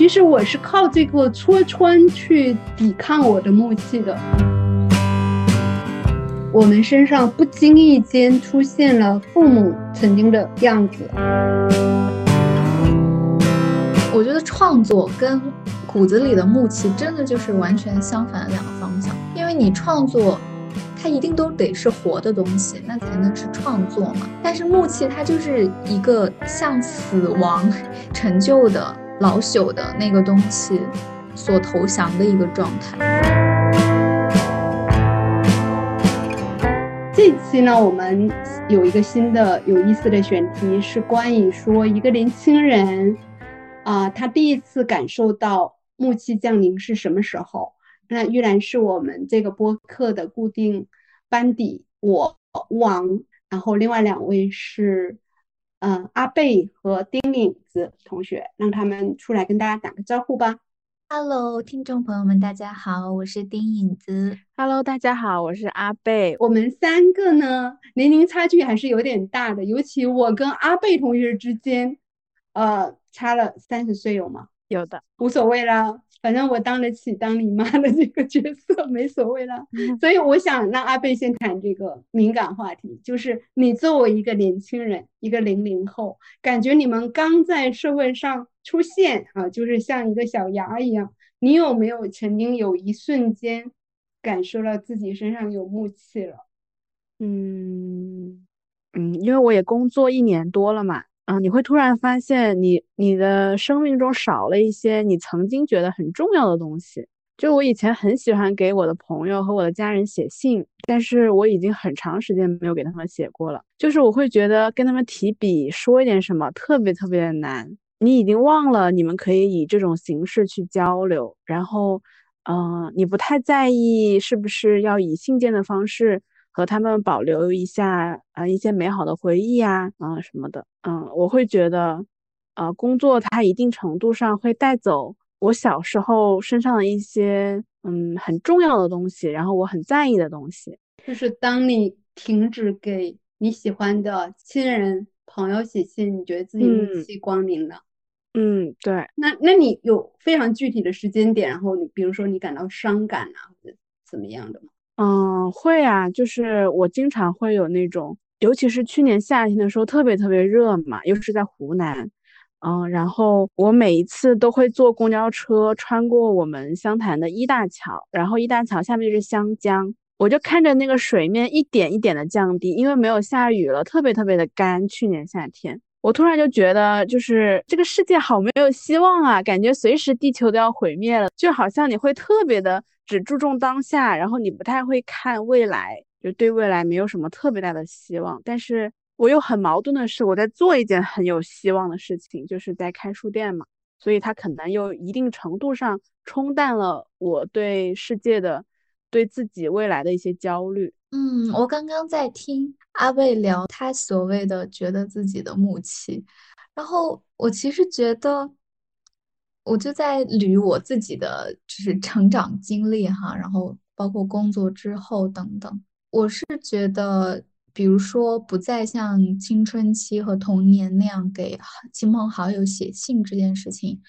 其实我是靠这个戳穿去抵抗我的木气的。我们身上不经意间出现了父母曾经的样子。我觉得创作跟骨子里的木气真的就是完全相反的两个方向，因为你创作。它一定都得是活的东西，那才能是创作嘛。但是木器它就是一个向死亡、陈旧的、老朽的那个东西所投降的一个状态。这期呢，我们有一个新的有意思的选题，是关于说一个年轻人啊，他第一次感受到木器降临是什么时候。那依然是我们这个播客的固定班底，我王，然后另外两位是，嗯，阿贝和丁影子同学，让他们出来跟大家打个招呼吧。Hello，听众朋友们，大家好，我是丁影子。Hello，大家好，我是阿贝。我们三个呢，年龄差距还是有点大的，尤其我跟阿贝同学之间，呃，差了三十岁有吗？有的，无所谓啦。反正我当得起当你妈的这个角色，没所谓了。所以我想让阿贝先谈这个敏感话题，就是你作为一个年轻人，一个零零后，感觉你们刚在社会上出现啊，就是像一个小芽一样。你有没有曾经有一瞬间感受到自己身上有木气了？嗯嗯，因为我也工作一年多了嘛。啊，你会突然发现，你你的生命中少了一些你曾经觉得很重要的东西。就我以前很喜欢给我的朋友和我的家人写信，但是我已经很长时间没有给他们写过了。就是我会觉得跟他们提笔说一点什么特别特别的难。你已经忘了你们可以以这种形式去交流，然后，嗯，你不太在意是不是要以信件的方式。和他们保留一下啊一些美好的回忆啊啊什么的，嗯，我会觉得，呃，工作它一定程度上会带走我小时候身上的一些嗯很重要的东西，然后我很在意的东西。就是当你停止给你喜欢的亲人朋友写信，你觉得自己日期光明了？嗯，对。那那你有非常具体的时间点，然后你比如说你感到伤感啊或者怎么样的吗？嗯，会啊，就是我经常会有那种，尤其是去年夏天的时候，特别特别热嘛，又是在湖南，嗯，然后我每一次都会坐公交车穿过我们湘潭的一大桥，然后一大桥下面就是湘江，我就看着那个水面一点一点的降低，因为没有下雨了，特别特别的干。去年夏天，我突然就觉得，就是这个世界好没有希望啊，感觉随时地球都要毁灭了，就好像你会特别的。只注重当下，然后你不太会看未来，就对未来没有什么特别大的希望。但是我又很矛盾的是，我在做一件很有希望的事情，就是在开书店嘛，所以它可能又一定程度上冲淡了我对世界的、对自己未来的一些焦虑。嗯，我刚刚在听阿贝聊他所谓的觉得自己的木气，然后我其实觉得。我就在捋我自己的就是成长经历哈，然后包括工作之后等等。我是觉得，比如说不再像青春期和童年那样给亲朋好友写信这件事情，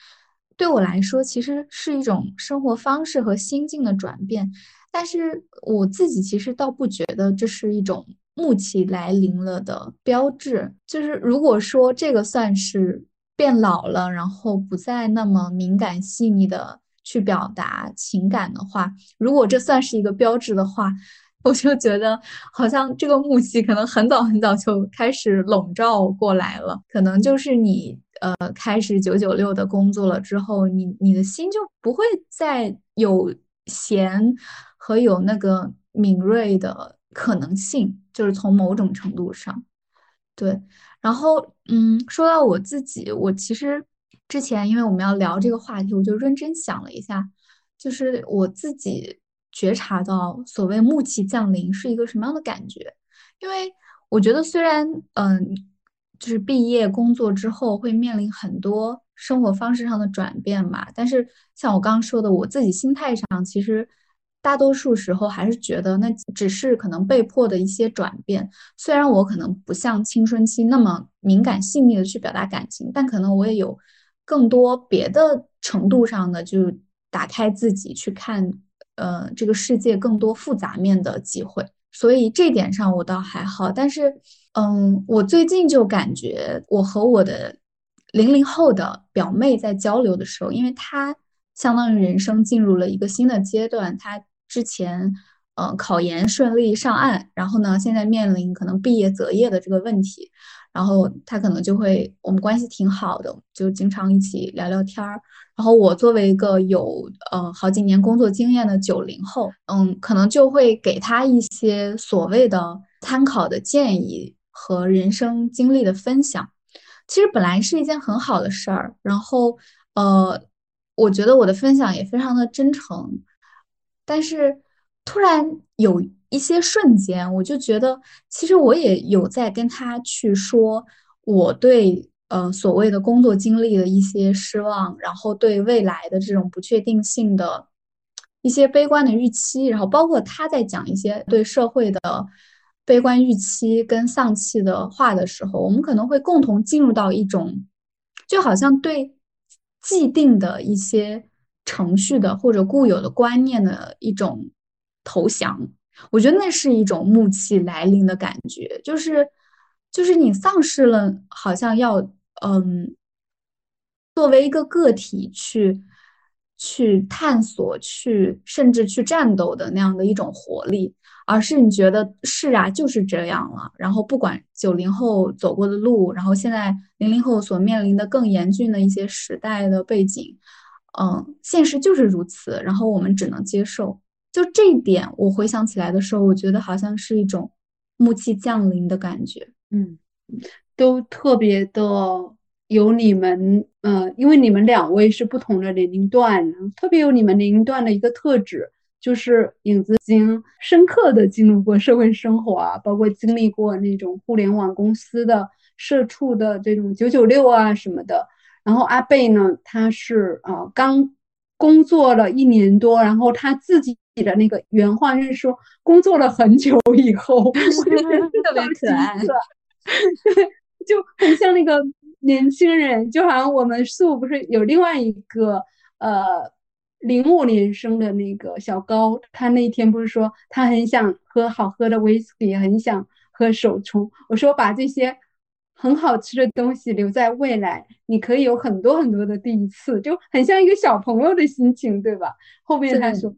对我来说其实是一种生活方式和心境的转变。但是我自己其实倒不觉得这是一种暮气来临了的标志。就是如果说这个算是。变老了，然后不再那么敏感细腻的去表达情感的话，如果这算是一个标志的话，我就觉得好像这个木气可能很早很早就开始笼罩过来了。可能就是你呃开始九九六的工作了之后，你你的心就不会再有闲和有那个敏锐的可能性，就是从某种程度上，对。然后，嗯，说到我自己，我其实之前因为我们要聊这个话题，我就认真想了一下，就是我自己觉察到所谓木气降临是一个什么样的感觉。因为我觉得虽然，嗯，就是毕业工作之后会面临很多生活方式上的转变嘛，但是像我刚刚说的，我自己心态上其实。大多数时候还是觉得那只是可能被迫的一些转变。虽然我可能不像青春期那么敏感细腻的去表达感情，但可能我也有更多别的程度上的就打开自己去看，呃，这个世界更多复杂面的机会。所以这点上我倒还好，但是，嗯，我最近就感觉我和我的零零后的表妹在交流的时候，因为她相当于人生进入了一个新的阶段，她之前。嗯，考研顺利上岸，然后呢，现在面临可能毕业择业的这个问题，然后他可能就会，我们关系挺好的，就经常一起聊聊天儿。然后我作为一个有呃好几年工作经验的九零后，嗯，可能就会给他一些所谓的参考的建议和人生经历的分享。其实本来是一件很好的事儿，然后呃，我觉得我的分享也非常的真诚，但是。突然有一些瞬间，我就觉得，其实我也有在跟他去说我对呃所谓的工作经历的一些失望，然后对未来的这种不确定性的一些悲观的预期，然后包括他在讲一些对社会的悲观预期跟丧气的话的时候，我们可能会共同进入到一种，就好像对既定的一些程序的或者固有的观念的一种。投降，我觉得那是一种暮气来临的感觉，就是，就是你丧失了好像要，嗯，作为一个个体去，去探索，去甚至去战斗的那样的一种活力，而是你觉得是啊，就是这样了。然后不管九零后走过的路，然后现在零零后所面临的更严峻的一些时代的背景，嗯，现实就是如此，然后我们只能接受。就这一点，我回想起来的时候，我觉得好像是一种暮气降临的感觉。嗯，都特别的有你们，呃，因为你们两位是不同的年龄段，特别有你们年龄段的一个特质，就是影子经深刻的进入过社会生活啊，包括经历过那种互联网公司的社畜的这种九九六啊什么的。然后阿贝呢，他是呃刚工作了一年多，然后他自己。的那个原话是说，工作了很久以后，特别可爱，对，就很像那个年轻人，就好像我们素不是有另外一个呃零五年生的那个小高，他那天不是说他很想喝好喝的威士忌，很想喝手冲，我说把这些很好吃的东西留在未来，你可以有很多很多的第一次，就很像一个小朋友的心情，对吧？后面他说。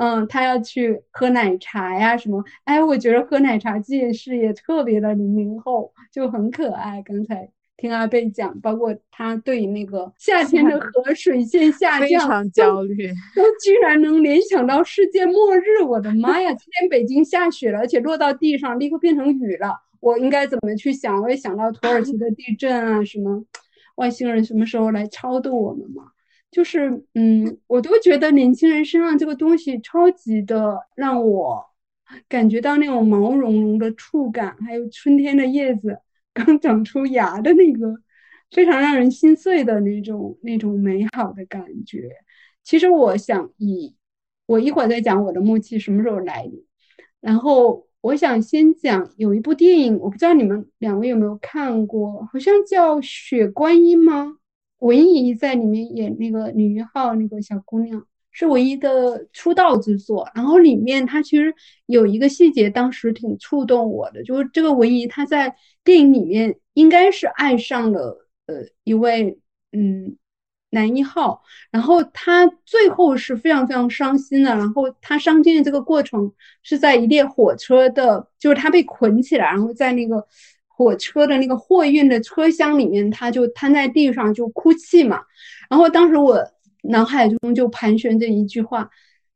嗯，他要去喝奶茶呀，什么？哎，我觉得喝奶茶这件事也特别的零零后，就很可爱。刚才听阿贝讲，包括他对那个夏天的 河水线下降，非常焦虑，都居然能联想到世界末日。我的妈呀！今天北京下雪了，而且落到地上立刻变成雨了。我应该怎么去想？我也想到土耳其的地震啊，什么外星人什么时候来超度我们嘛？就是，嗯，我都觉得年轻人身上这个东西超级的让我感觉到那种毛茸茸的触感，还有春天的叶子刚长出芽的那个非常让人心碎的那种那种美好的感觉。其实我想以我一会儿再讲我的木气什么时候来临，然后我想先讲有一部电影，我不知道你们两位有没有看过，好像叫《雪观音》吗？文怡在里面演那个女一号那个小姑娘是唯一的出道之作，然后里面她其实有一个细节，当时挺触动我的，就是这个文怡她在电影里面应该是爱上了呃一位嗯男一号，然后他最后是非常非常伤心的，然后他伤心的这个过程是在一列火车的，就是他被捆起来，然后在那个。火车的那个货运的车厢里面，他就瘫在地上就哭泣嘛。然后当时我脑海中就盘旋着一句话：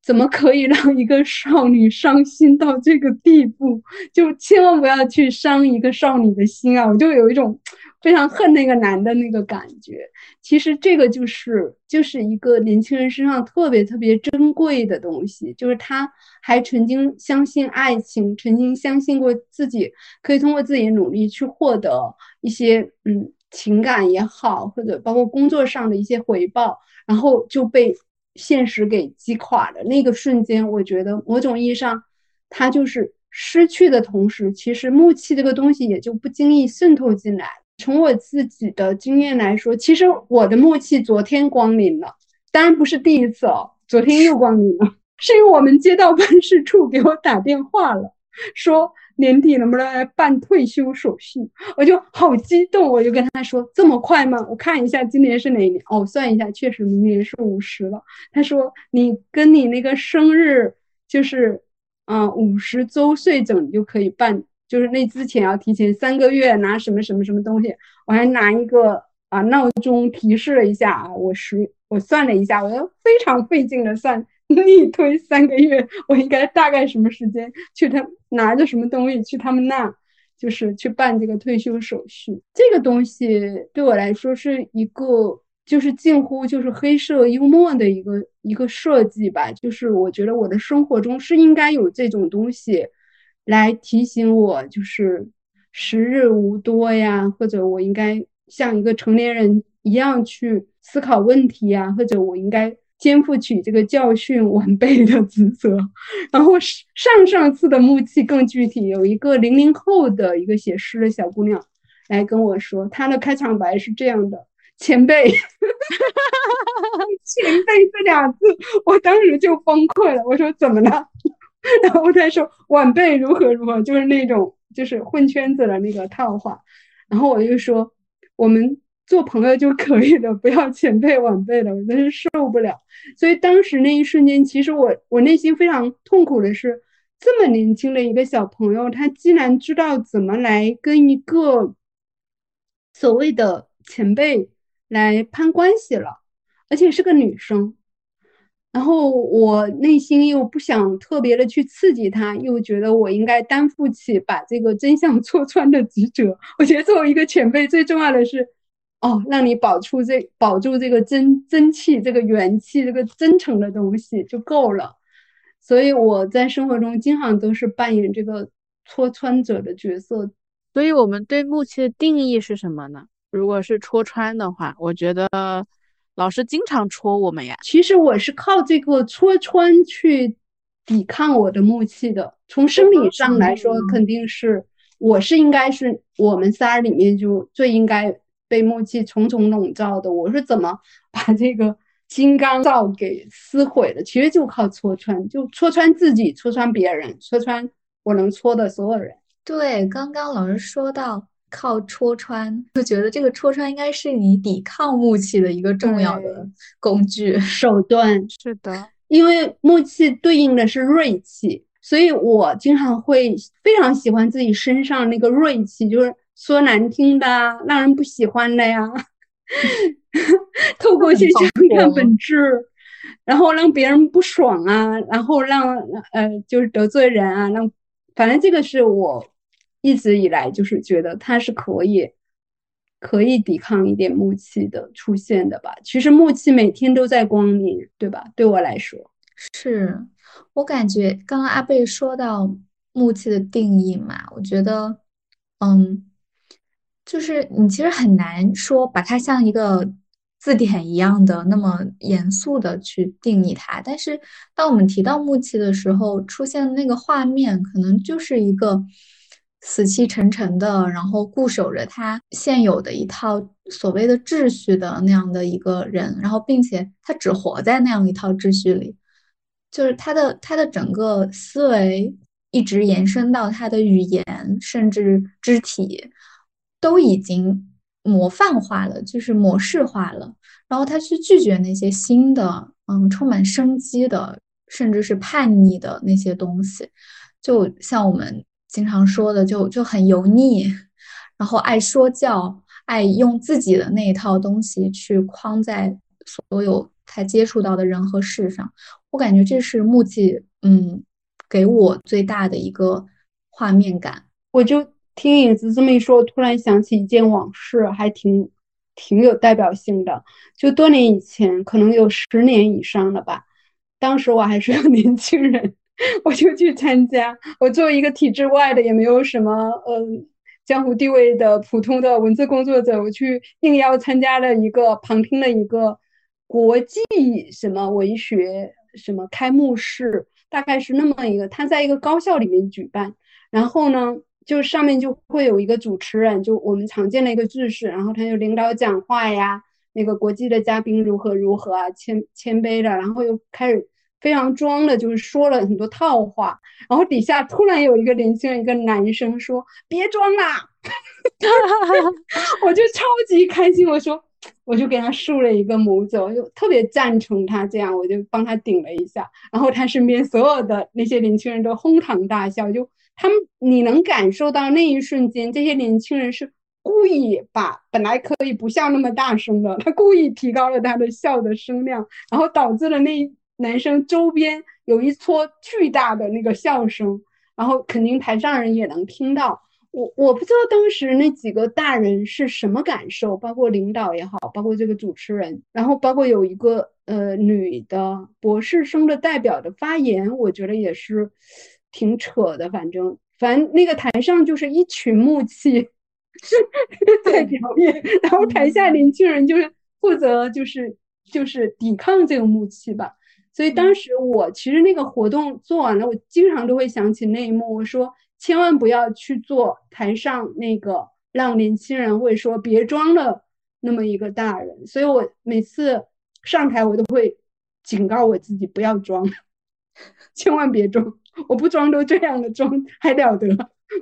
怎么可以让一个少女伤心到这个地步？就千万不要去伤一个少女的心啊！我就有一种。非常恨那个男的那个感觉，其实这个就是就是一个年轻人身上特别特别珍贵的东西，就是他还曾经相信爱情，曾经相信过自己可以通过自己的努力去获得一些嗯情感也好，或者包括工作上的一些回报，然后就被现实给击垮的那个瞬间，我觉得某种意义上，他就是失去的同时，其实木气这个东西也就不经意渗透进来。从我自己的经验来说，其实我的默契昨天光临了，当然不是第一次哦，昨天又光临了，是因为我们街道办事处给我打电话了，说。年底能不能来办退休手续？我就好激动，我就跟他说：“这么快吗？我看一下今年是哪年哦，算一下，确实明年是五十了。”他说：“你跟你那个生日就是，啊，五十周岁整就可以办，就是那之前要提前三个月拿什么什么什么东西。我还拿一个啊闹钟提示了一下啊，我实我算了一下，我就非常费劲的算。”逆推三个月，我应该大概什么时间去他拿着什么东西去他们那，就是去办这个退休手续。这个东西对我来说是一个，就是近乎就是黑色幽默的一个一个设计吧。就是我觉得我的生活中是应该有这种东西，来提醒我，就是时日无多呀，或者我应该像一个成年人一样去思考问题呀，或者我应该。肩负起这个教训晚辈的职责，然后上上次的木器更具体，有一个零零后的一个写诗的小姑娘来跟我说，她的开场白是这样的：“前辈，前辈这俩字，我当时就崩溃了。我说怎么了？然后她说晚辈如何如何，就是那种就是混圈子的那个套话。然后我就说我们。做朋友就可以了，不要前辈晚辈了，我真是受不了。所以当时那一瞬间，其实我我内心非常痛苦的是，这么年轻的一个小朋友，他竟然知道怎么来跟一个所谓的前辈来攀关系了，而且是个女生。然后我内心又不想特别的去刺激他，又觉得我应该担负起把这个真相 戳穿的职责。我觉得作为一个前辈，最重要的是。哦，让你保住这保住这个真真气，这个元气，这个真诚的东西就够了。所以我在生活中经常都是扮演这个戳穿者的角色。所以我们对木器的定义是什么呢？如果是戳穿的话，我觉得老师经常戳我们呀。其实我是靠这个戳穿去抵抗我的木器的。从生理上来说，肯定是我是应该是我们仨里面就最应该。被木器重重笼罩的，我是怎么 把这个金刚罩给撕毁的？其实就靠戳穿，就戳穿自己，戳穿别人，戳穿我能戳的所有人。对，刚刚老师说到靠戳穿，就觉得这个戳穿应该是你抵抗木器的一个重要的工具手段。是的，因为木器对应的是锐气，所以我经常会非常喜欢自己身上那个锐气，就是。说难听的，让人不喜欢的呀，透过去讲看本质，然后让别人不爽啊，然后让呃就是得罪人啊，让反正这个是我一直以来就是觉得他是可以可以抵抗一点木气的出现的吧。其实木气每天都在光临，对吧？对我来说，是我感觉刚刚阿贝说到木气的定义嘛，我觉得嗯。就是你其实很难说把它像一个字典一样的那么严肃的去定义它，但是当我们提到木器的时候，出现的那个画面可能就是一个死气沉沉的，然后固守着他现有的一套所谓的秩序的那样的一个人，然后并且他只活在那样一套秩序里，就是他的他的整个思维一直延伸到他的语言，甚至肢体。都已经模范化了，就是模式化了。然后他去拒绝那些新的，嗯，充满生机的，甚至是叛逆的那些东西。就像我们经常说的，就就很油腻，然后爱说教，爱用自己的那一套东西去框在所有他接触到的人和事上。我感觉这是木器，嗯，给我最大的一个画面感。我就。听影子这么一说，我突然想起一件往事，还挺挺有代表性的。就多年以前，可能有十年以上了吧。当时我还是个 年轻人，我就去参加。我作为一个体制外的，也没有什么嗯江湖地位的普通的文字工作者，我去应邀参加了一个旁听的一个国际什么文学什么开幕式，大概是那么一个，他在一个高校里面举办。然后呢？就上面就会有一个主持人，就我们常见的一个句式，然后他就领导讲话呀，那个国际的嘉宾如何如何啊，谦谦卑的，然后又开始非常装的，就是说了很多套话，然后底下突然有一个年轻人，一个男生说：“别装啦！”我就超级开心，我说，我就给他竖了一个拇指，我就特别赞成他这样，我就帮他顶了一下，然后他身边所有的那些年轻人都哄堂大笑，就他们你能感受到那一瞬间，这些年轻人是故意把本来可以不笑那么大声的，他故意提高了他的笑的声量，然后导致了那男生周边有一撮巨大的那个笑声，然后肯定台上人也能听到。我我不知道当时那几个大人是什么感受，包括领导也好，包括这个主持人，然后包括有一个呃女的博士生的代表的发言，我觉得也是挺扯的。反正反正那个台上就是一群木器 在表演，然后台下年轻人就是负责就是就是抵抗这个木器吧。所以当时我其实那个活动做完了，我经常都会想起那一幕，我说。千万不要去做台上那个让年轻人会说别装了那么一个大人，所以我每次上台我都会警告我自己不要装，千万别装，我不装都这样的装还了得？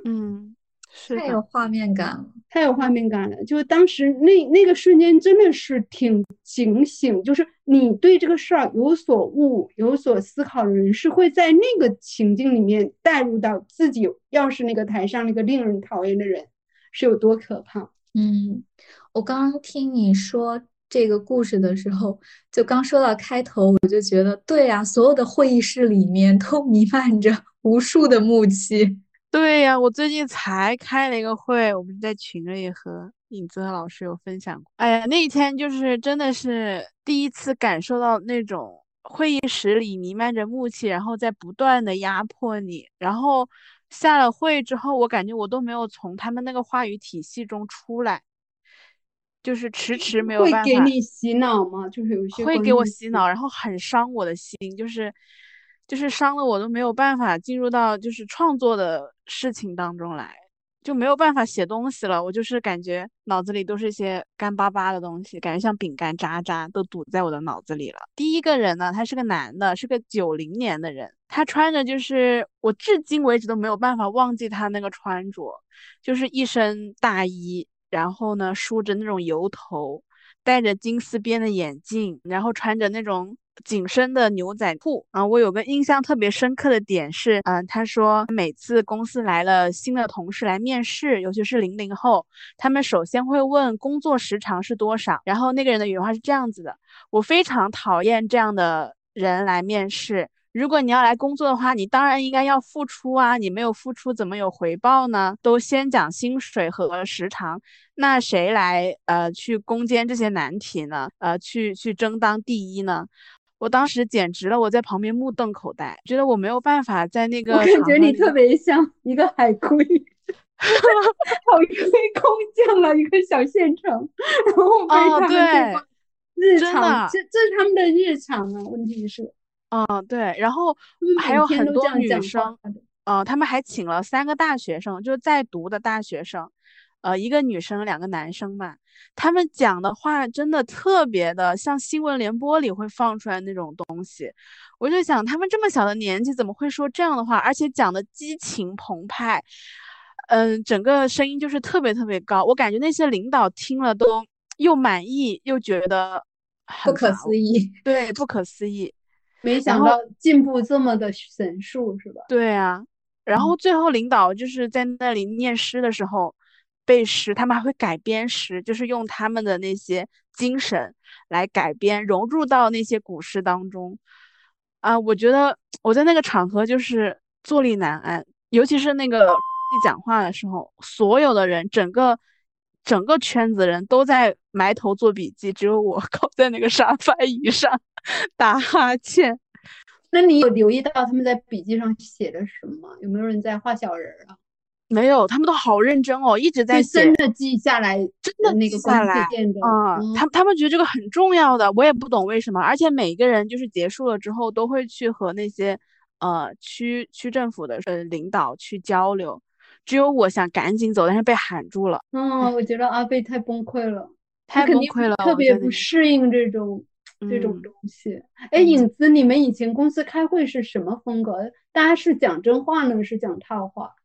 嗯。是太有画面感了，太有画面感了。就是当时那那个瞬间，真的是挺警醒。就是你对这个事儿有所悟、有所思考的人，是会在那个情境里面带入到自己。要是那个台上那个令人讨厌的人，是有多可怕？嗯，我刚刚听你说这个故事的时候，就刚说到开头，我就觉得对呀，所有的会议室里面都弥漫着 无数的木气。对呀，我最近才开了一个会，我们在群里和影子和老师有分享过。哎呀，那天就是真的是第一次感受到那种会议室里弥漫着木气，然后在不断的压迫你。然后下了会之后，我感觉我都没有从他们那个话语体系中出来，就是迟迟没有办法。会给你洗脑吗？就是有些会给我洗脑，然后很伤我的心，就是。就是伤了我都没有办法进入到就是创作的事情当中来，就没有办法写东西了。我就是感觉脑子里都是一些干巴巴的东西，感觉像饼干渣渣都堵在我的脑子里了。第一个人呢，他是个男的，是个九零年的人，他穿着就是我至今为止都没有办法忘记他那个穿着，就是一身大衣，然后呢梳着那种油头，戴着金丝边的眼镜，然后穿着那种。紧身的牛仔裤啊，我有个印象特别深刻的点是，嗯，他说每次公司来了新的同事来面试，尤其是零零后，他们首先会问工作时长是多少。然后那个人的原话是这样子的：我非常讨厌这样的人来面试。如果你要来工作的话，你当然应该要付出啊，你没有付出怎么有回报呢？都先讲薪水和时长，那谁来呃去攻坚这些难题呢？呃，去去争当第一呢？我当时简直了，我在旁边目瞪口呆，觉得我没有办法在那个。我感觉你特别像一个海龟，海龟空降了一个小县城，然后被他们日常，这这是他们的日常啊。问题是，嗯，对，然后还有很多女生，呃，他们还请了三个大学生，就在读的大学生。呃，一个女生，两个男生嘛，他们讲的话真的特别的像新闻联播里会放出来那种东西。我就想，他们这么小的年纪怎么会说这样的话，而且讲的激情澎湃，嗯，整个声音就是特别特别高。我感觉那些领导听了都又满意又觉得不可思议，对，不 可思议，没想到进步这么的神速，是吧？对啊，然后最后领导就是在那里念诗的时候。背诗，他们还会改编诗，就是用他们的那些精神来改编，融入到那些古诗当中。啊，我觉得我在那个场合就是坐立难安，尤其是那个讲话的时候，所有的人，整个整个圈子人都在埋头做笔记，只有我 靠在那个沙发椅上 打哈欠。那你有留意到他们在笔记上写的什么？有没有人在画小人啊？没有，他们都好认真哦，一直在写，真的记下来，真的那个下来啊。他他们觉得这个很重要的，我也不懂为什么。而且每个人就是结束了之后，都会去和那些呃区区政府的呃领导去交流。只有我想赶紧走，但是被喊住了。嗯，我觉得阿贝太崩溃了。太崩溃了，特别不适应这种这种东西。哎，影子，你们以前公司开会是什么风格？大家是讲真话呢，是讲套话？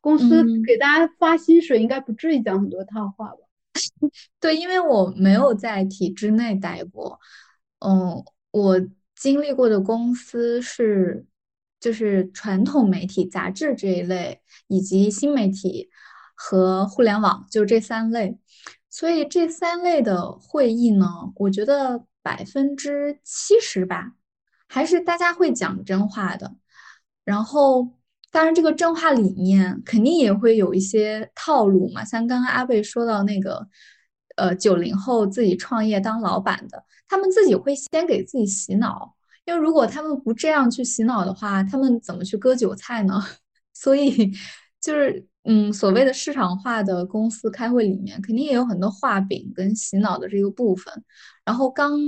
公司给大家发薪水，应该不至于讲很多套话吧？对，因为我没有在体制内待过。嗯，我经历过的公司是，就是传统媒体、杂志这一类，以及新媒体和互联网，就这三类。所以这三类的会议呢，我觉得百分之七十吧，还是大家会讲真话的。然后。当然，这个真话里面肯定也会有一些套路嘛。像刚刚阿贝说到那个，呃，九零后自己创业当老板的，他们自己会先给自己洗脑，因为如果他们不这样去洗脑的话，他们怎么去割韭菜呢？所以就是，嗯，所谓的市场化的公司开会里面，肯定也有很多画饼跟洗脑的这个部分。然后刚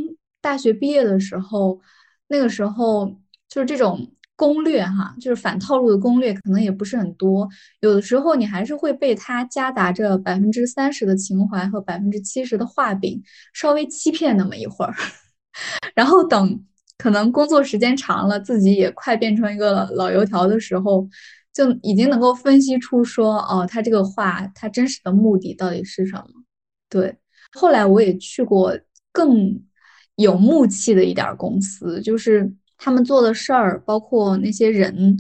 大学毕业的时候，那个时候就是这种。攻略哈，就是反套路的攻略，可能也不是很多。有的时候你还是会被他夹杂着百分之三十的情怀和百分之七十的画饼，稍微欺骗那么一会儿。然后等可能工作时间长了，自己也快变成一个老油条的时候，就已经能够分析出说，哦，他这个话他真实的目的到底是什么？对。后来我也去过更有木气的一点公司，就是。他们做的事儿，包括那些人，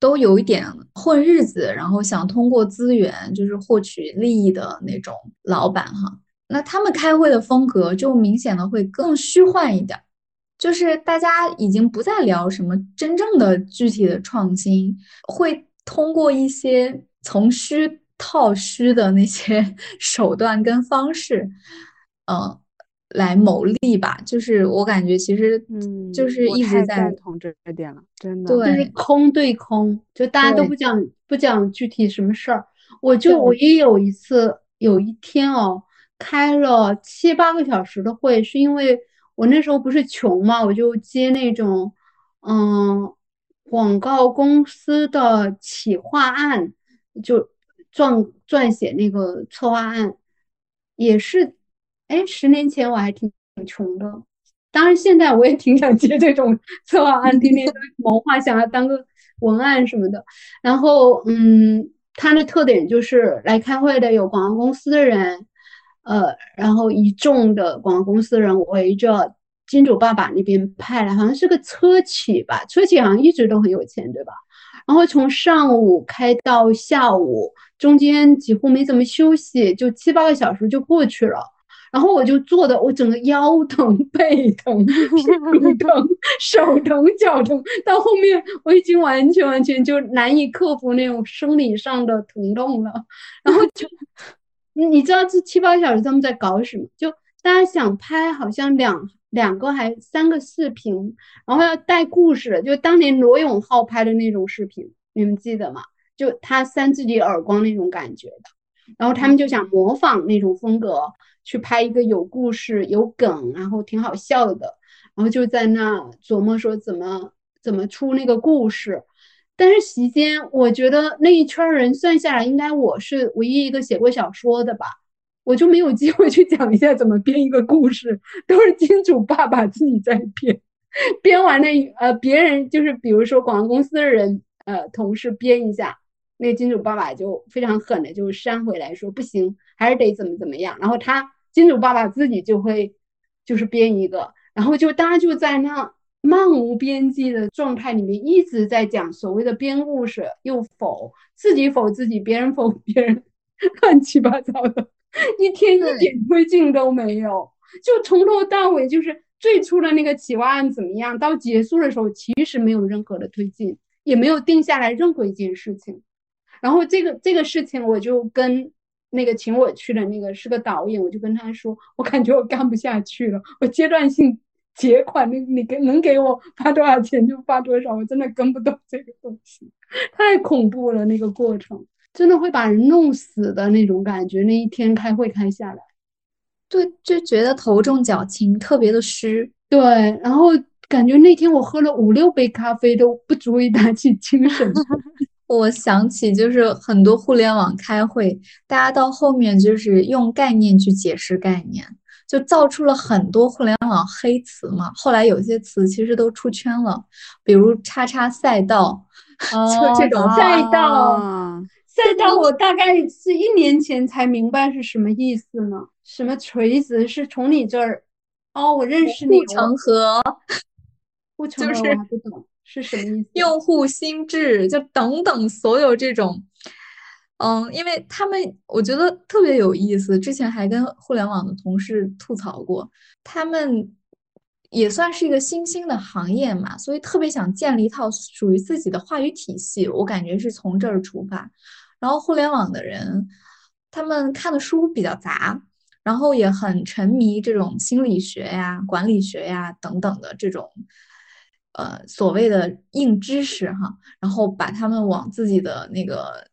都有一点混日子，然后想通过资源就是获取利益的那种老板哈。那他们开会的风格就明显的会更虚幻一点，就是大家已经不再聊什么真正的具体的创新，会通过一些从虚套虚的那些 手段跟方式，嗯。来谋利吧，就是我感觉其实，嗯，就是一直在赞同这点了，真的，就是空对空，就大家都不讲不讲具体什么事儿。我就我也有一次，有一天哦，开了七八个小时的会，是因为我那时候不是穷嘛，我就接那种嗯广告公司的企划案，就撰撰写那个策划案，也是。哎，十年前我还挺挺穷的，当然现在我也挺想接这种 策划案，天天都谋划，想要当个文案什么的。然后，嗯，它的特点就是来开会的有广告公司的人，呃，然后一众的广告公司人围着金主爸爸那边派来，好像是个车企吧，车企好像一直都很有钱，对吧？然后从上午开到下午，中间几乎没怎么休息，就七八个小时就过去了。然后我就坐的，我整个腰疼、背疼、屁股疼、手疼、脚疼，到后面我已经完全完全就难以克服那种生理上的疼痛了。然后就，你知道这七八个小时他们在搞什么？就大家想拍好像两两个还三个视频，然后要带故事，就当年罗永浩拍的那种视频，你们记得吗？就他扇自己耳光那种感觉的。然后他们就想模仿那种风格。去拍一个有故事、有梗，然后挺好笑的，然后就在那琢磨说怎么怎么出那个故事。但是席间，我觉得那一圈人算下来，应该我是唯一一个写过小说的吧，我就没有机会去讲一下怎么编一个故事，都是金主爸爸自己在编，编完了呃别人就是比如说广告公司的人呃同事编一下，那金主爸爸就非常狠的就删回来说不行。还是得怎么怎么样，然后他金主爸爸自己就会就是编一个，然后就大家就在那漫无边际的状态里面一直在讲所谓的编故事，又否自己否自己，别人否别人，乱七八糟的，一天一点推进都没有，就从头到尾就是最初的那个企划案怎么样，到结束的时候其实没有任何的推进，也没有定下来任何一件事情，然后这个这个事情我就跟。那个请我去的那个是个导演，我就跟他说，我感觉我干不下去了，我阶段性结款，你你给能给我发多少钱就发多少，我真的跟不动这个东西，太恐怖了，那个过程真的会把人弄死的那种感觉。那一天开会开下来，对，就觉得头重脚轻，特别的虚。对，然后感觉那天我喝了五六杯咖啡都不足以打起精神。我想起就是很多互联网开会，大家到后面就是用概念去解释概念，就造出了很多互联网黑词嘛。后来有些词其实都出圈了，比如“叉叉赛道”，就这种赛道，赛道，我大概是一年前才明白是什么意思呢？什么锤子是从你这儿？哦，我认识你。护城河，护城河我还不懂。是什么意思？用户心智就等等所有这种，嗯，因为他们我觉得特别有意思。之前还跟互联网的同事吐槽过，他们也算是一个新兴的行业嘛，所以特别想建立一套属于自己的话语体系。我感觉是从这儿出发。然后互联网的人，他们看的书比较杂，然后也很沉迷这种心理学呀、管理学呀等等的这种。呃，所谓的硬知识哈，然后把他们往自己的那个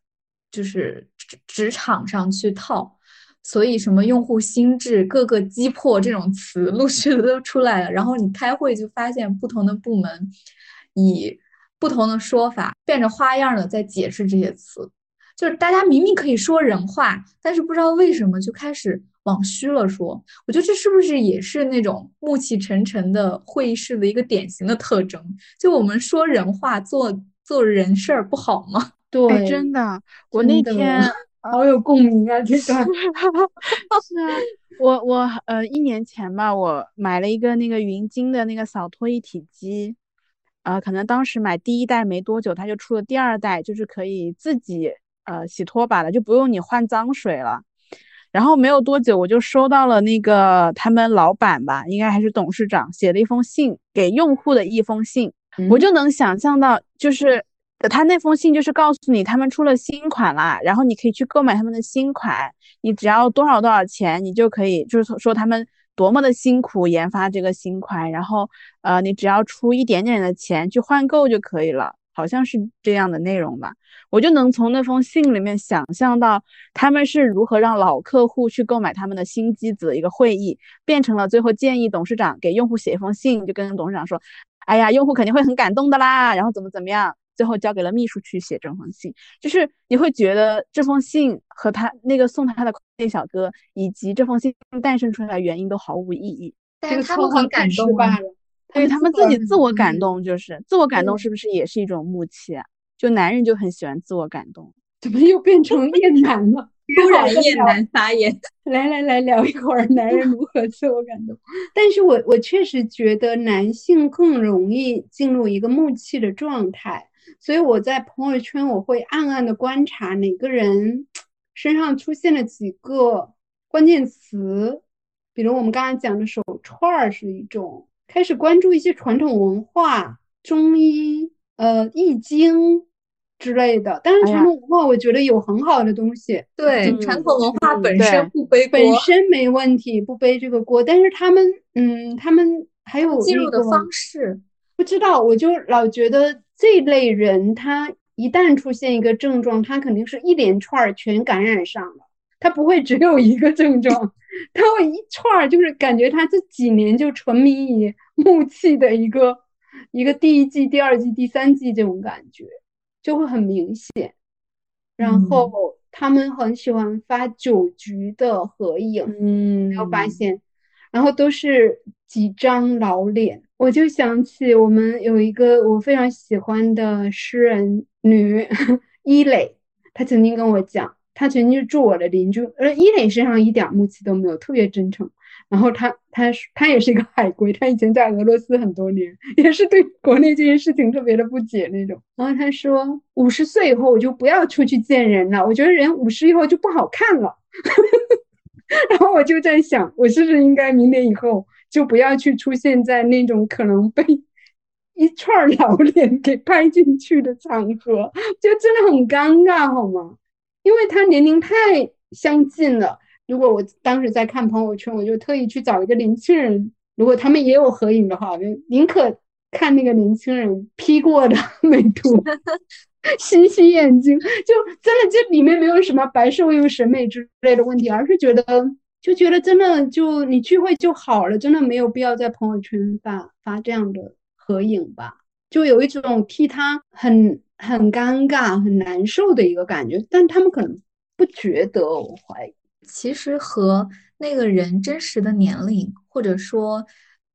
就是职职场上去套，所以什么用户心智、各个击破这种词陆续的都出来了。然后你开会就发现不同的部门以不同的说法，变着花样的在解释这些词，就是大家明明可以说人话，但是不知道为什么就开始。往虚了说，我觉得这是不是也是那种暮气沉沉的会议室的一个典型的特征？就我们说人话，做做人事儿不好吗？对，真的，我那天好有共鸣啊！这段是啊，我我呃一年前吧，我买了一个那个云鲸的那个扫拖一体机，呃，可能当时买第一代没多久，它就出了第二代，就是可以自己呃洗拖把了，就不用你换脏水了。然后没有多久，我就收到了那个他们老板吧，应该还是董事长写了一封信给用户的一封信，我就能想象到，就是他那封信就是告诉你他们出了新款啦，然后你可以去购买他们的新款，你只要多少多少钱，你就可以，就是说他们多么的辛苦研发这个新款，然后呃，你只要出一点点的钱去换购就可以了。好像是这样的内容吧，我就能从那封信里面想象到他们是如何让老客户去购买他们的新机子的一个会议，变成了最后建议董事长给用户写一封信，就跟董事长说：“哎呀，用户肯定会很感动的啦。”然后怎么怎么样，最后交给了秘书去写这封信。就是你会觉得这封信和他那个送他的快递小哥以及这封信诞生出来的原因都毫无意义，但是他们很感动吧？对他们自己自我感动，就是自我感动，是不是也是一种木气啊？就男人就很喜欢自我感动，怎么又变成厌男了？突然厌男发言，来来来聊一会儿男人如何自我感动。但是我我确实觉得男性更容易进入一个木气的状态，所以我在朋友圈我会暗暗的观察哪个人身上出现了几个关键词，比如我们刚才讲的手串儿是一种。开始关注一些传统文化、中医、呃易经之类的。当然传统文化，我觉得有很好的东西。对，传统文化本身不背锅，本身没问题，不背这个锅。但是他们，嗯，他们还有记录的方式，不知道。我就老觉得这类人，他一旦出现一个症状，他肯定是一连串全感染上了，他不会只有一个症状。他会一串儿，就是感觉他这几年就沉迷于 木器的一个一个第一季、第二季、第三季这种感觉，就会很明显。然后他们很喜欢发酒局的合影，嗯，没有发现？然后都是几张老脸，我就想起我们有一个我非常喜欢的诗人女 伊磊，她曾经跟我讲。他曾经住我的邻居，呃，伊磊身上一点木气都没有，特别真诚。然后他，他，他也是一个海归，他以前在俄罗斯很多年，也是对国内这件事情特别的不解那种。然后他说，五十岁以后我就不要出去见人了，我觉得人五十以后就不好看了。然后我就在想，我是不是应该明年以后就不要去出现在那种可能被一串老 脸给拍进去的场合，就真的很尴尬，好吗？因为他年龄太相近了，如果我当时在看朋友圈，我就特意去找一个年轻人，如果他们也有合影的话，我就宁可看那个年轻人 P 过的 美图，洗洗眼睛，就真的这里面没有什么白瘦幼审美之类的问题，而是觉得就觉得真的就你聚会就好了，真的没有必要在朋友圈发发这样的合影吧，就有一种替他很。很尴尬、很难受的一个感觉，但他们可能不觉得，我怀疑。其实和那个人真实的年龄，或者说，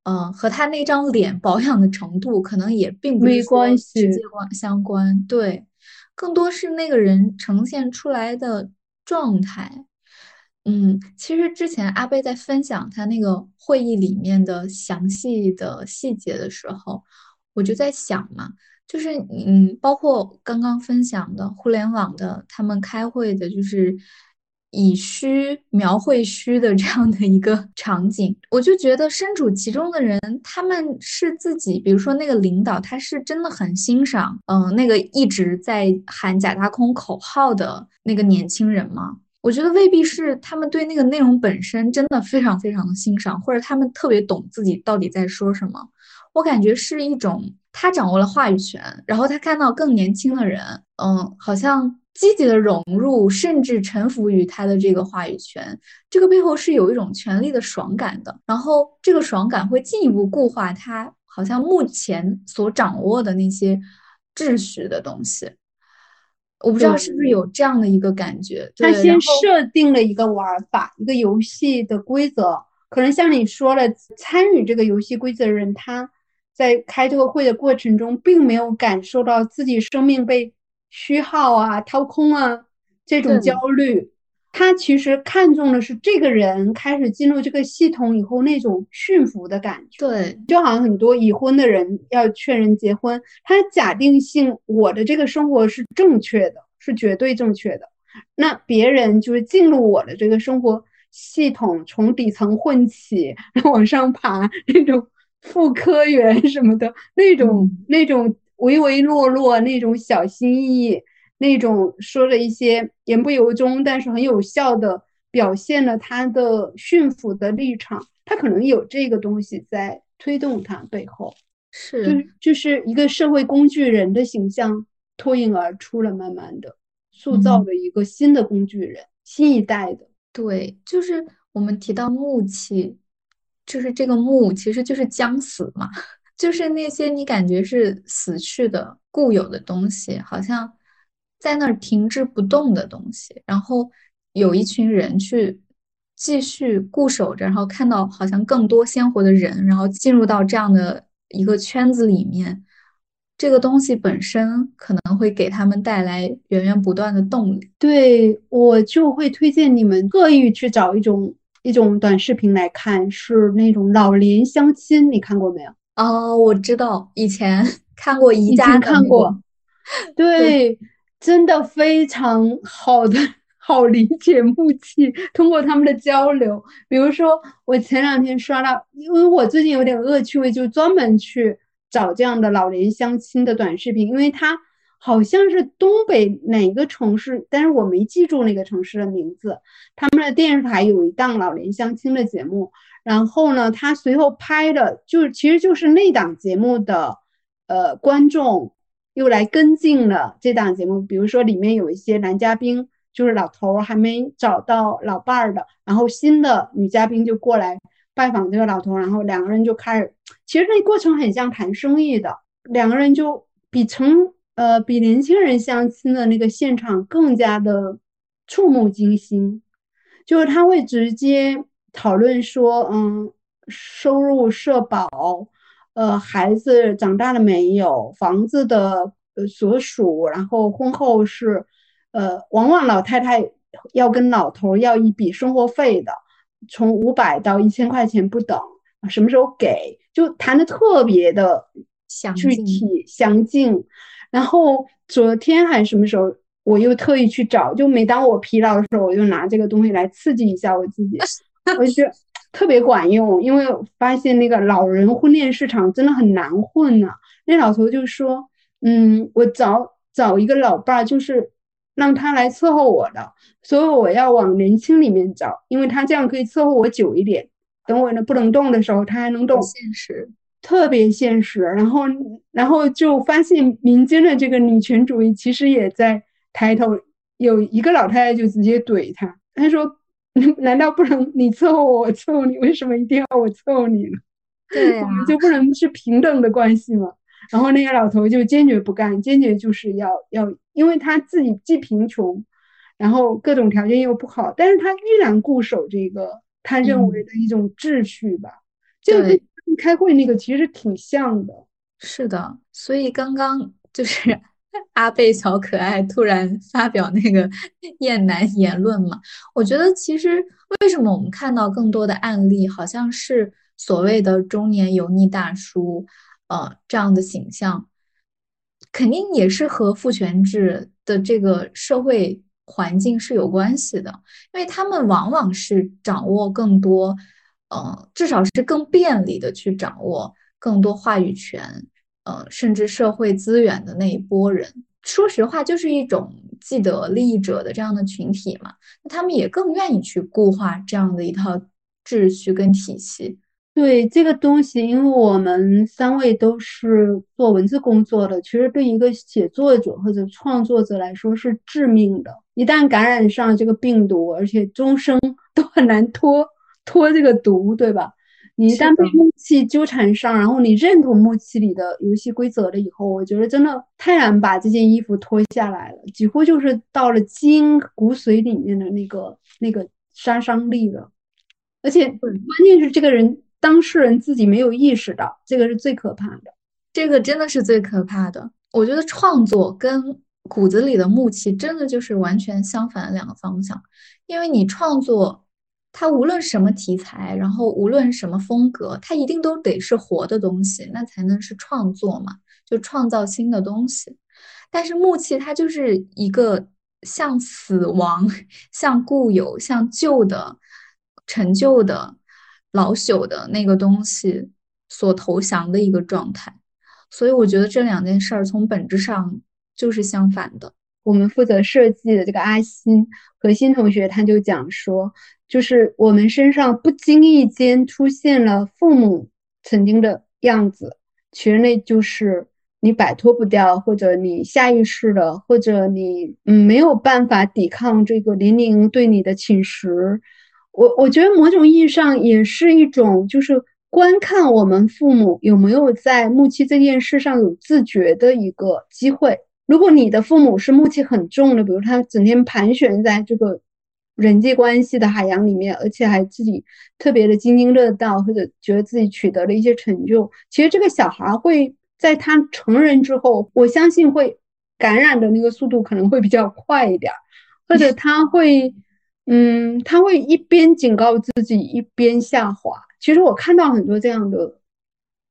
嗯，和他那张脸保养的程度，可能也并不没关系，直接关相关。对，更多是那个人呈现出来的状态。嗯，其实之前阿贝在分享他那个会议里面的详细的细节的时候，我就在想嘛，就是嗯，包括刚刚分享的互联网的他们开会的，就是以虚描绘虚的这样的一个场景，我就觉得身处其中的人，他们是自己，比如说那个领导，他是真的很欣赏，嗯，那个一直在喊假大空口号的那个年轻人吗？我觉得未必是他们对那个内容本身真的非常非常的欣赏，或者他们特别懂自己到底在说什么。我感觉是一种他掌握了话语权，然后他看到更年轻的人，嗯，好像积极的融入，甚至臣服于他的这个话语权。这个背后是有一种权力的爽感的，然后这个爽感会进一步固化他好像目前所掌握的那些秩序的东西。我不知道是不是有这样的一个感觉，他先设定了一个玩法，一个游戏的规则，可能像你说了，参与这个游戏规则的人，他在开这个会的过程中，并没有感受到自己生命被虚耗啊、掏空啊这种焦虑。他其实看重的是这个人开始进入这个系统以后那种驯服的感觉。对，就好像很多已婚的人要劝人结婚，他假定性我的这个生活是正确的，是绝对正确的。那别人就是进入我的这个生活系统，从底层混起，往上爬，那种副科员什么的，那种那种唯唯诺诺，那种小心翼翼。那种说了一些言不由衷，但是很有效的表现了他的驯服的立场，他可能有这个东西在推动他背后，是就就是一个社会工具人的形象脱颖而出了，慢慢的塑造了一个新的工具人，新一代的。对，就是我们提到木气，就是这个木其实就是将死嘛，就是那些你感觉是死去的固有的东西，好像。在那儿停滞不动的东西，然后有一群人去继续固守着，然后看到好像更多鲜活的人，然后进入到这样的一个圈子里面，这个东西本身可能会给他们带来源源不断的动力。对我就会推荐你们特意去找一种一种短视频来看，是那种老年相亲，你看过没有？哦，我知道，以前 看过宜家看过，对。真的非常好的，好理解木器。通过他们的交流，比如说我前两天刷到，因为我最近有点恶趣味，就专门去找这样的老年相亲的短视频，因为它好像是东北哪个城市，但是我没记住那个城市的名字。他们的电视台有一档老年相亲的节目，然后呢，他随后拍的就是其实就是那档节目的呃观众。又来跟进了这档节目，比如说里面有一些男嘉宾，就是老头还没找到老伴儿的，然后新的女嘉宾就过来拜访这个老头，然后两个人就开始，其实那过程很像谈生意的，两个人就比成呃比年轻人相亲的那个现场更加的触目惊心，就是他会直接讨论说，嗯，收入社保。呃，孩子长大了没有？房子的呃所属，然后婚后是，呃，往往老太太要跟老头要一笔生活费的，从五百到一千块钱不等，什么时候给？就谈的特别的具体详尽。然后昨天还是什么时候，我又特意去找，就每当我疲劳的时候，我就拿这个东西来刺激一下我自己，我就觉得。特别管用，因为发现那个老人婚恋市场真的很难混呢。那老头就说：“嗯，我找找一个老伴儿，就是让他来伺候我的，所以我要往年轻里面找，因为他这样可以伺候我久一点。等我呢不能动的时候，他还能动。现实，特别现实。然后，然后就发现民间的这个女权主义其实也在抬头。有一个老太太就直接怼他，他说。”难道不能你伺候我，我伺候你？为什么一定要我伺候你呢？对，我们就不能是平等的关系吗？然后那个老头就坚决不干，坚决就是要要，因为他自己既贫穷，然后各种条件又不好，但是他依然固守这个他认为的一种秩序吧。这个跟开会那个其实挺像的。是的，所以刚刚就是 阿贝小可爱突然发表那个 厌男言论嘛，我觉得其实为什么我们看到更多的案例，好像是所谓的中年油腻大叔。呃，这样的形象肯定也是和父权制的这个社会环境是有关系的，因为他们往往是掌握更多，呃，至少是更便利的去掌握更多话语权，呃，甚至社会资源的那一波人。说实话，就是一种既得利益者的这样的群体嘛，那他们也更愿意去固化这样的一套秩序跟体系。对这个东西，因为我们三位都是做文字工作的，其实对一个写作者或者创作者来说是致命的。一旦感染上这个病毒，而且终生 都很难脱脱这个毒，对吧？你一旦被木器纠缠上，然后你认同木器里的游戏规则了以后，我觉得真的太难把这件衣服脱下来了，几乎就是到了基因骨髓里面的那个那个杀伤力了。而且关键是这个人。当事人自己没有意识到，这个是最可怕的。这个真的是最可怕的。我觉得创作跟骨子里的木器真的就是完全相反的两个方向。因为你创作，它无论什么题材，然后无论什么风格，它一定都得是活的东西，那才能是创作嘛，就创造新的东西。但是木器它就是一个像死亡、像固有、像旧的、陈旧的。老朽的那个东西所投降的一个状态，所以我觉得这两件事儿从本质上就是相反的。我们负责设计的这个阿新核心同学他就讲说，就是我们身上不经意间出现了父母曾经的样子，其实那就是你摆脱不掉，或者你下意识的，或者你嗯没有办法抵抗这个年龄对你的侵蚀。我我觉得某种意义上也是一种，就是观看我们父母有没有在木器这件事上有自觉的一个机会。如果你的父母是木器很重的，比如他整天盘旋在这个人际关系的海洋里面，而且还自己特别的津津乐道，或者觉得自己取得了一些成就，其实这个小孩会在他成人之后，我相信会感染的那个速度可能会比较快一点，或者他会。嗯，他会一边警告自己，一边下滑。其实我看到很多这样的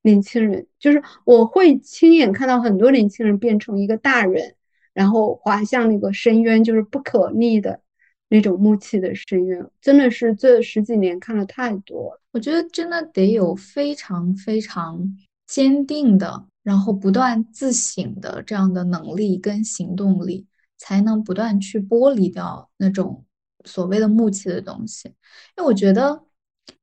年轻人，就是我会亲眼看到很多年轻人变成一个大人，然后滑向那个深渊，就是不可逆的那种木气的深渊。真的是这十几年看了太多了。我觉得真的得有非常非常坚定的，然后不断自省的这样的能力跟行动力，才能不断去剥离掉那种。所谓的木气的东西，因为我觉得，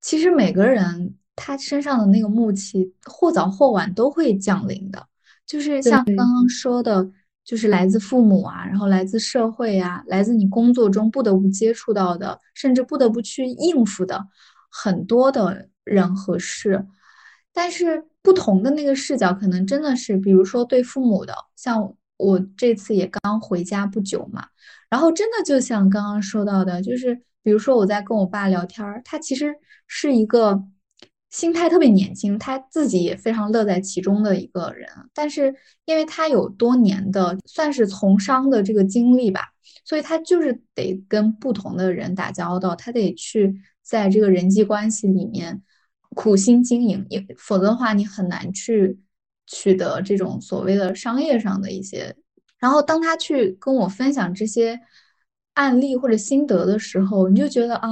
其实每个人他身上的那个木气，或早或晚都会降临的。就是像刚刚说的，就是来自父母啊，然后来自社会啊，来自你工作中不得不接触到的，甚至不得不去应付的很多的人和事。但是不同的那个视角，可能真的是，比如说对父母的，像我这次也刚回家不久嘛。然后真的就像刚刚说到的，就是比如说我在跟我爸聊天儿，他其实是一个心态特别年轻，他自己也非常乐在其中的一个人。但是因为他有多年的算是从商的这个经历吧，所以他就是得跟不同的人打交道，他得去在这个人际关系里面苦心经营，也否则的话你很难去取得这种所谓的商业上的一些。然后当他去跟我分享这些案例或者心得的时候，你就觉得啊，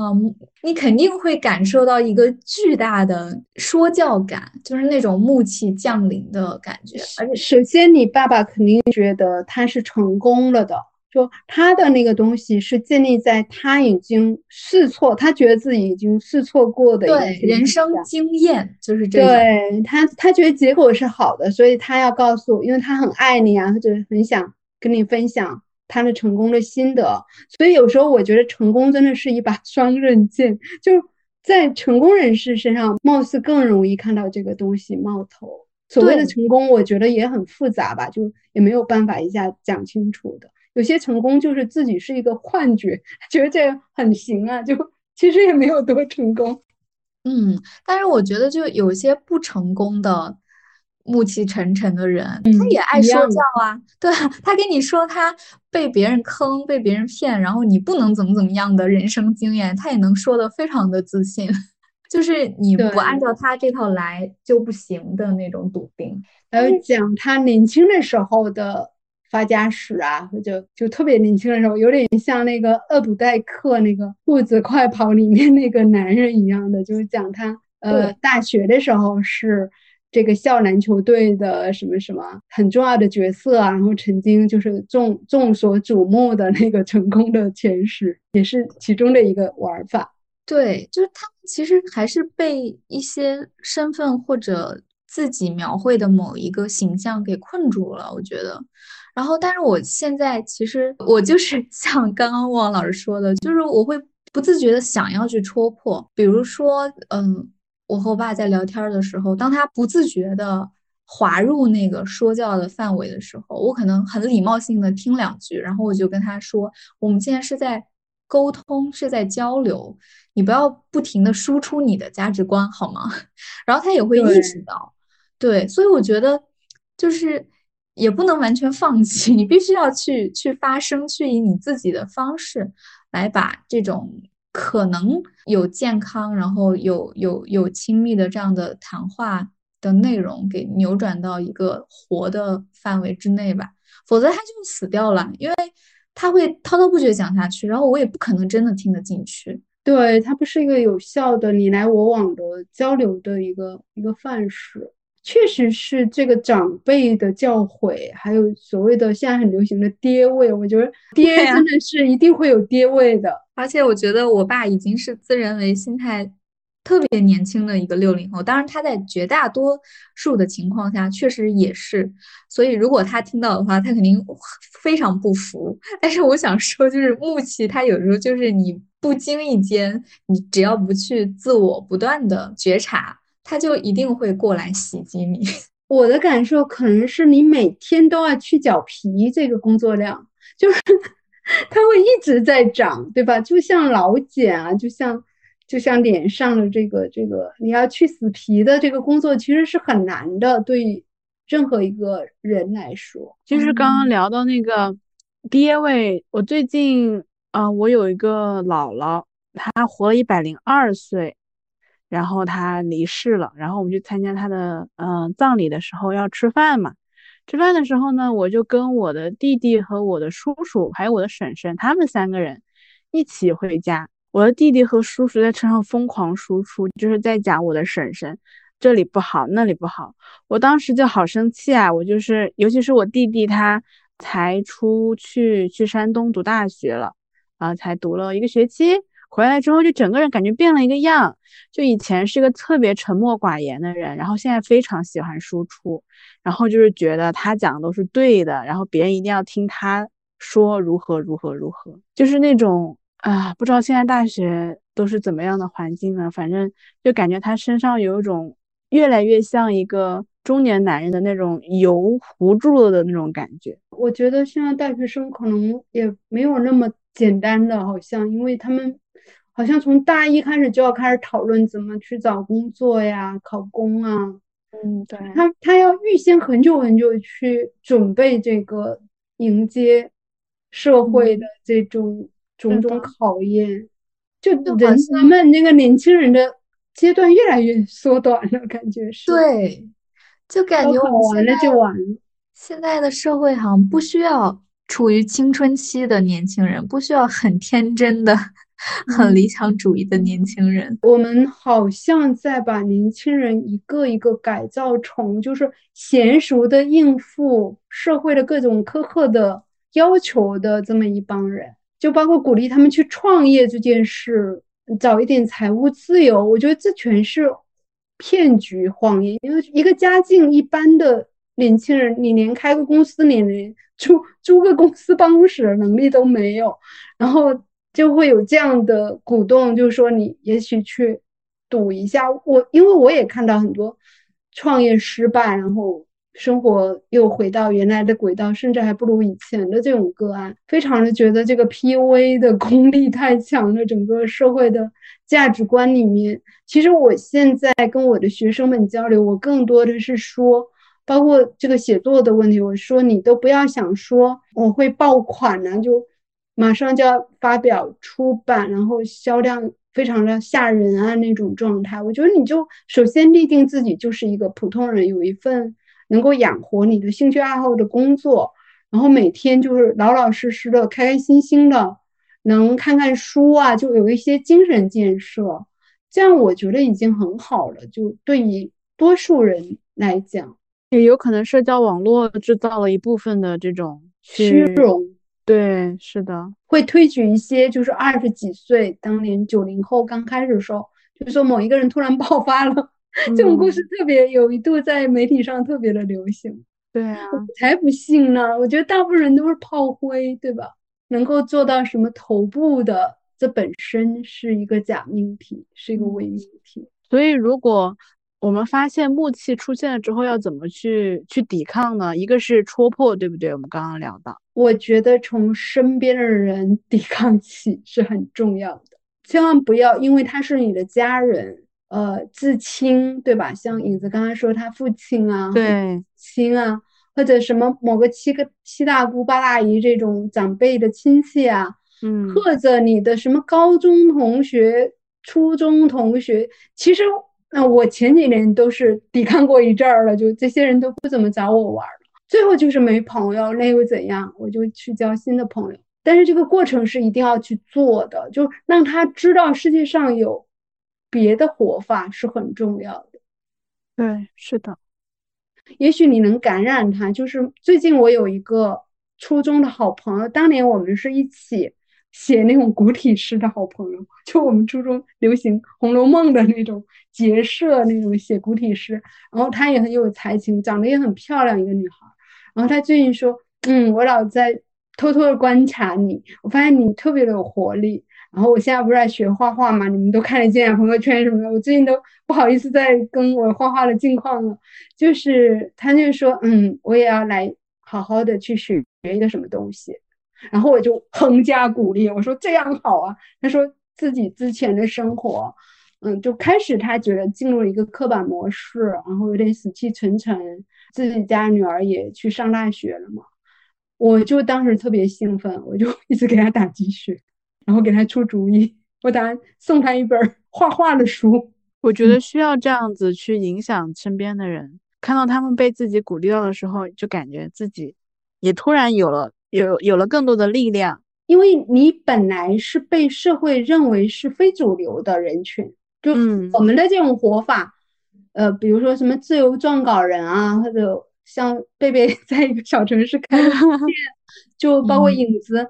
你肯定会感受到一个巨大的说教感，就是那种木气降临的感觉。而且，首先你爸爸肯定觉得他是成功了的，就他的那个东西是建立在他已经试错，他觉得自己已经试错过的对人生经验，就是这对他，他觉得结果是好的，所以他要告诉，因为他很爱你啊，或者很想。跟你分享他的成功的心得，所以有时候我觉得成功真的是一把 双刃剑，就在成功人士身上，貌似更容易看到这个东西冒头。所谓的成功，我觉得也很复杂吧，就也没有办法一下讲清楚的。有些成功就是自己是一个幻觉，觉得这很行啊，就 其实也没有多成功。嗯，但是我觉得就有些不成功的。暮气沉沉的人，他也爱说教啊，对 他跟你说他被别人坑、被别人骗，然后你不能怎么怎么样的人生经验，他也能说的非常的自信，就是你不按照他这套来就不行的那种笃定。还有讲他年轻的时候的发家史啊，就就特别年轻的时候，有点像那个厄普代克那个《兔子快跑》里面那个男人一样的，就是讲他呃大学的时候是。这个校篮球队的什么什么很重要的角色啊，然后曾经就是众众所瞩目的那个成功的前史，也是其中的一个玩法。对，就是他们其实还是被一些身份或者自己描绘的某一个形象给困住了，我觉得。然后，但是我现在其实我就是 像刚刚汪老师说的，就是我会不自觉的想要去戳破，比如说，嗯。我和我爸在聊天的时候，当他不自觉的滑入那个说教的范围的时候，我可能很礼貌性的听两句，然后我就跟他说：“我们现在是在沟通，是在交流，你不要不停的输出你的价值观，好吗？” 然后他也会意识到，对，所以我觉得就是也不能完全放弃，你必须要去去发声，去以你自己的方式来把这种。可能有健康，然后有有有亲密的这样的谈话的内容，给扭转到一个活的范围之内吧，否则他就死掉了，因为他会滔滔不绝讲下去，然后我也不可能真的听得进去。对，它不是一个有效的你来我往的交流的一个一个范式。确实是这个长辈的教诲，还有所谓的现在很流行的爹味，我觉得 爹真的是一定会有爹味的。而且我觉得我爸已经是自认为心态特别年轻的一个六零后，当然他在绝大多数的情况下确实也是。所以如果他听到的话，他肯定非常不服。但是我想说，就是木气他有时候就是你不经意间，你只要不去自我不断的觉察。他就一定会过来袭击你。我的感受可能是你每天都要去脚皮，这个工作量就是 它会一直在长，对吧？就像老茧啊，就像就像脸上的这个这个，你要去死皮的这个工作，其实是很难的，对任何一个人来说。就是刚刚聊到那个爹味，我最近啊，我有一个姥姥，她活了一百零二岁。然后他离世了，然后我们去参加他的嗯葬礼的时候要吃饭嘛，吃饭的时候呢，我就跟我的弟弟和我的叔叔还有我的婶婶他们三个人一起回家。我的弟弟和叔叔在车上疯狂输出，就是在讲我的婶婶这里不好那里不好，我当时就好生气啊！我就是尤其是我弟弟他才出去去山东读大学了啊，才读了一个学期。回来之后就整个人感觉变了一个样，就以前是个特别沉默寡言的人，然后现在非常喜欢输出，然后就是觉得他讲的都是对的，然后别人一定要听他说如何如何如何，就是那种啊，不知道现在大学都是怎么样的环境呢？反正就感觉他身上有一种越来越像一个中年男人的那种油糊住了的那种感觉。我觉得现在大学生可能也没有那么简单的，好像因为他们。好像从大一开始就要开始讨论怎么去找工作呀、考公啊。嗯，对。他他要预先很久很久去准备这个迎接社会的这种种种考验，就人们那个年轻人的阶段越来越缩短了，感觉是。对，就感觉我完了就完了。现在的社会好像不需要处于青春期的年轻人，不需要很天真的。很理想主义的年轻人，我们好像在把年轻人一个一个改造成就是娴熟的应付社会的各种苛刻的要求的这么一帮人，就包括鼓励他们去创业这件事，早一点财务自由，我觉得这全是骗局谎言。因为一个家境一般的年轻人，你连开个公司，你连租租个公司办公室的能力都没有，然后。就会有这样的鼓动，就是说你也许去赌一下。我因为我也看到很多创业失败，然后生活又回到原来的轨道，甚至还不如以前的这种个案，非常的觉得这个 PUA 的功力太强了，整个社会的价值观里面。其实我现在跟我的学生们交流，我更多的是说，包括这个写作的问题，我说你都不要想说我会爆款呢，就马上就要发表出版，然后销量。非常的吓人啊，那种状态。我觉得你就首先立定自己就是一个普通人，有一份能够养活你的兴趣爱好的工作，然后每天就是老老实实的、开开心心的，能看看书啊，就有一些精神建设。这样我觉得已经很好了。就对于多数人来讲，也有可能社交网络制造了一部分的这种虚荣。对，是的，会推举一些就是二十几岁，当年九零后刚开始的时候，就是说某一个人突然爆发了，这种故事特别有一度在媒体上特别的流行。对啊，我才不信呢！我觉得大部分人都是炮灰，对吧？能够做到什么头部的，这本身是一个假命题，是一个伪命题。所以如果。我们发现木器出现了之后，要怎么去去抵抗呢？一个是戳破，对不对？我们刚刚聊到，我觉得从身边的人抵抗起是很重要的，千万不要因为他是你的家人，呃，至亲，对吧？像影子刚刚说他父亲啊，对，亲啊，或者什么某个七个七大姑八大姨这种长辈的亲戚啊，嗯，或者你的什么高中同学、初中同学，其实。那我前几年都是抵抗过一阵儿了，就这些人都不怎么找我玩了，最后就是没朋友，那又怎样？我就去交新的朋友。但是这个过程是一定要去做的，就让他知道世界上有别的活法是很重要的。对，是的。也许你能感染他。就是最近我有一个初中的好朋友，当年我们是一起。写那种古体诗的好朋友，就我们初中流行《红楼梦》的那种结社那种写古体诗，然后她也很有才情，长得也很漂亮一个女孩。然后她最近说：“嗯，我老在偷偷的观察你，我发现你特别的有活力。然后我现在不是在学画画嘛，你们都看得见朋友圈什么的，我最近都不好意思再跟我画画的近况了。就是她就说：嗯，我也要来好好的去学一个什么东西。”然后我就横加鼓励，我说这样好啊。他说自己之前的生活，嗯，就开始他觉得进入了一个刻板模式，然后有点死气沉沉。自己家女儿也去上大学了嘛，我就当时特别兴奋，我就 一直给他打鸡血，然后给他出主意，我打算送他一本画画的书。我觉得需要这样子去影响身边的人，看到他们被自己鼓励到的时候，就感觉自己也突然有了。有有了更多的力量，因为你本来是被社会认为是非主流的人群，就我们的这种活法，呃，比如说什么自由撰稿人啊，或者像贝贝 在一个小城市开的店，就包括影子，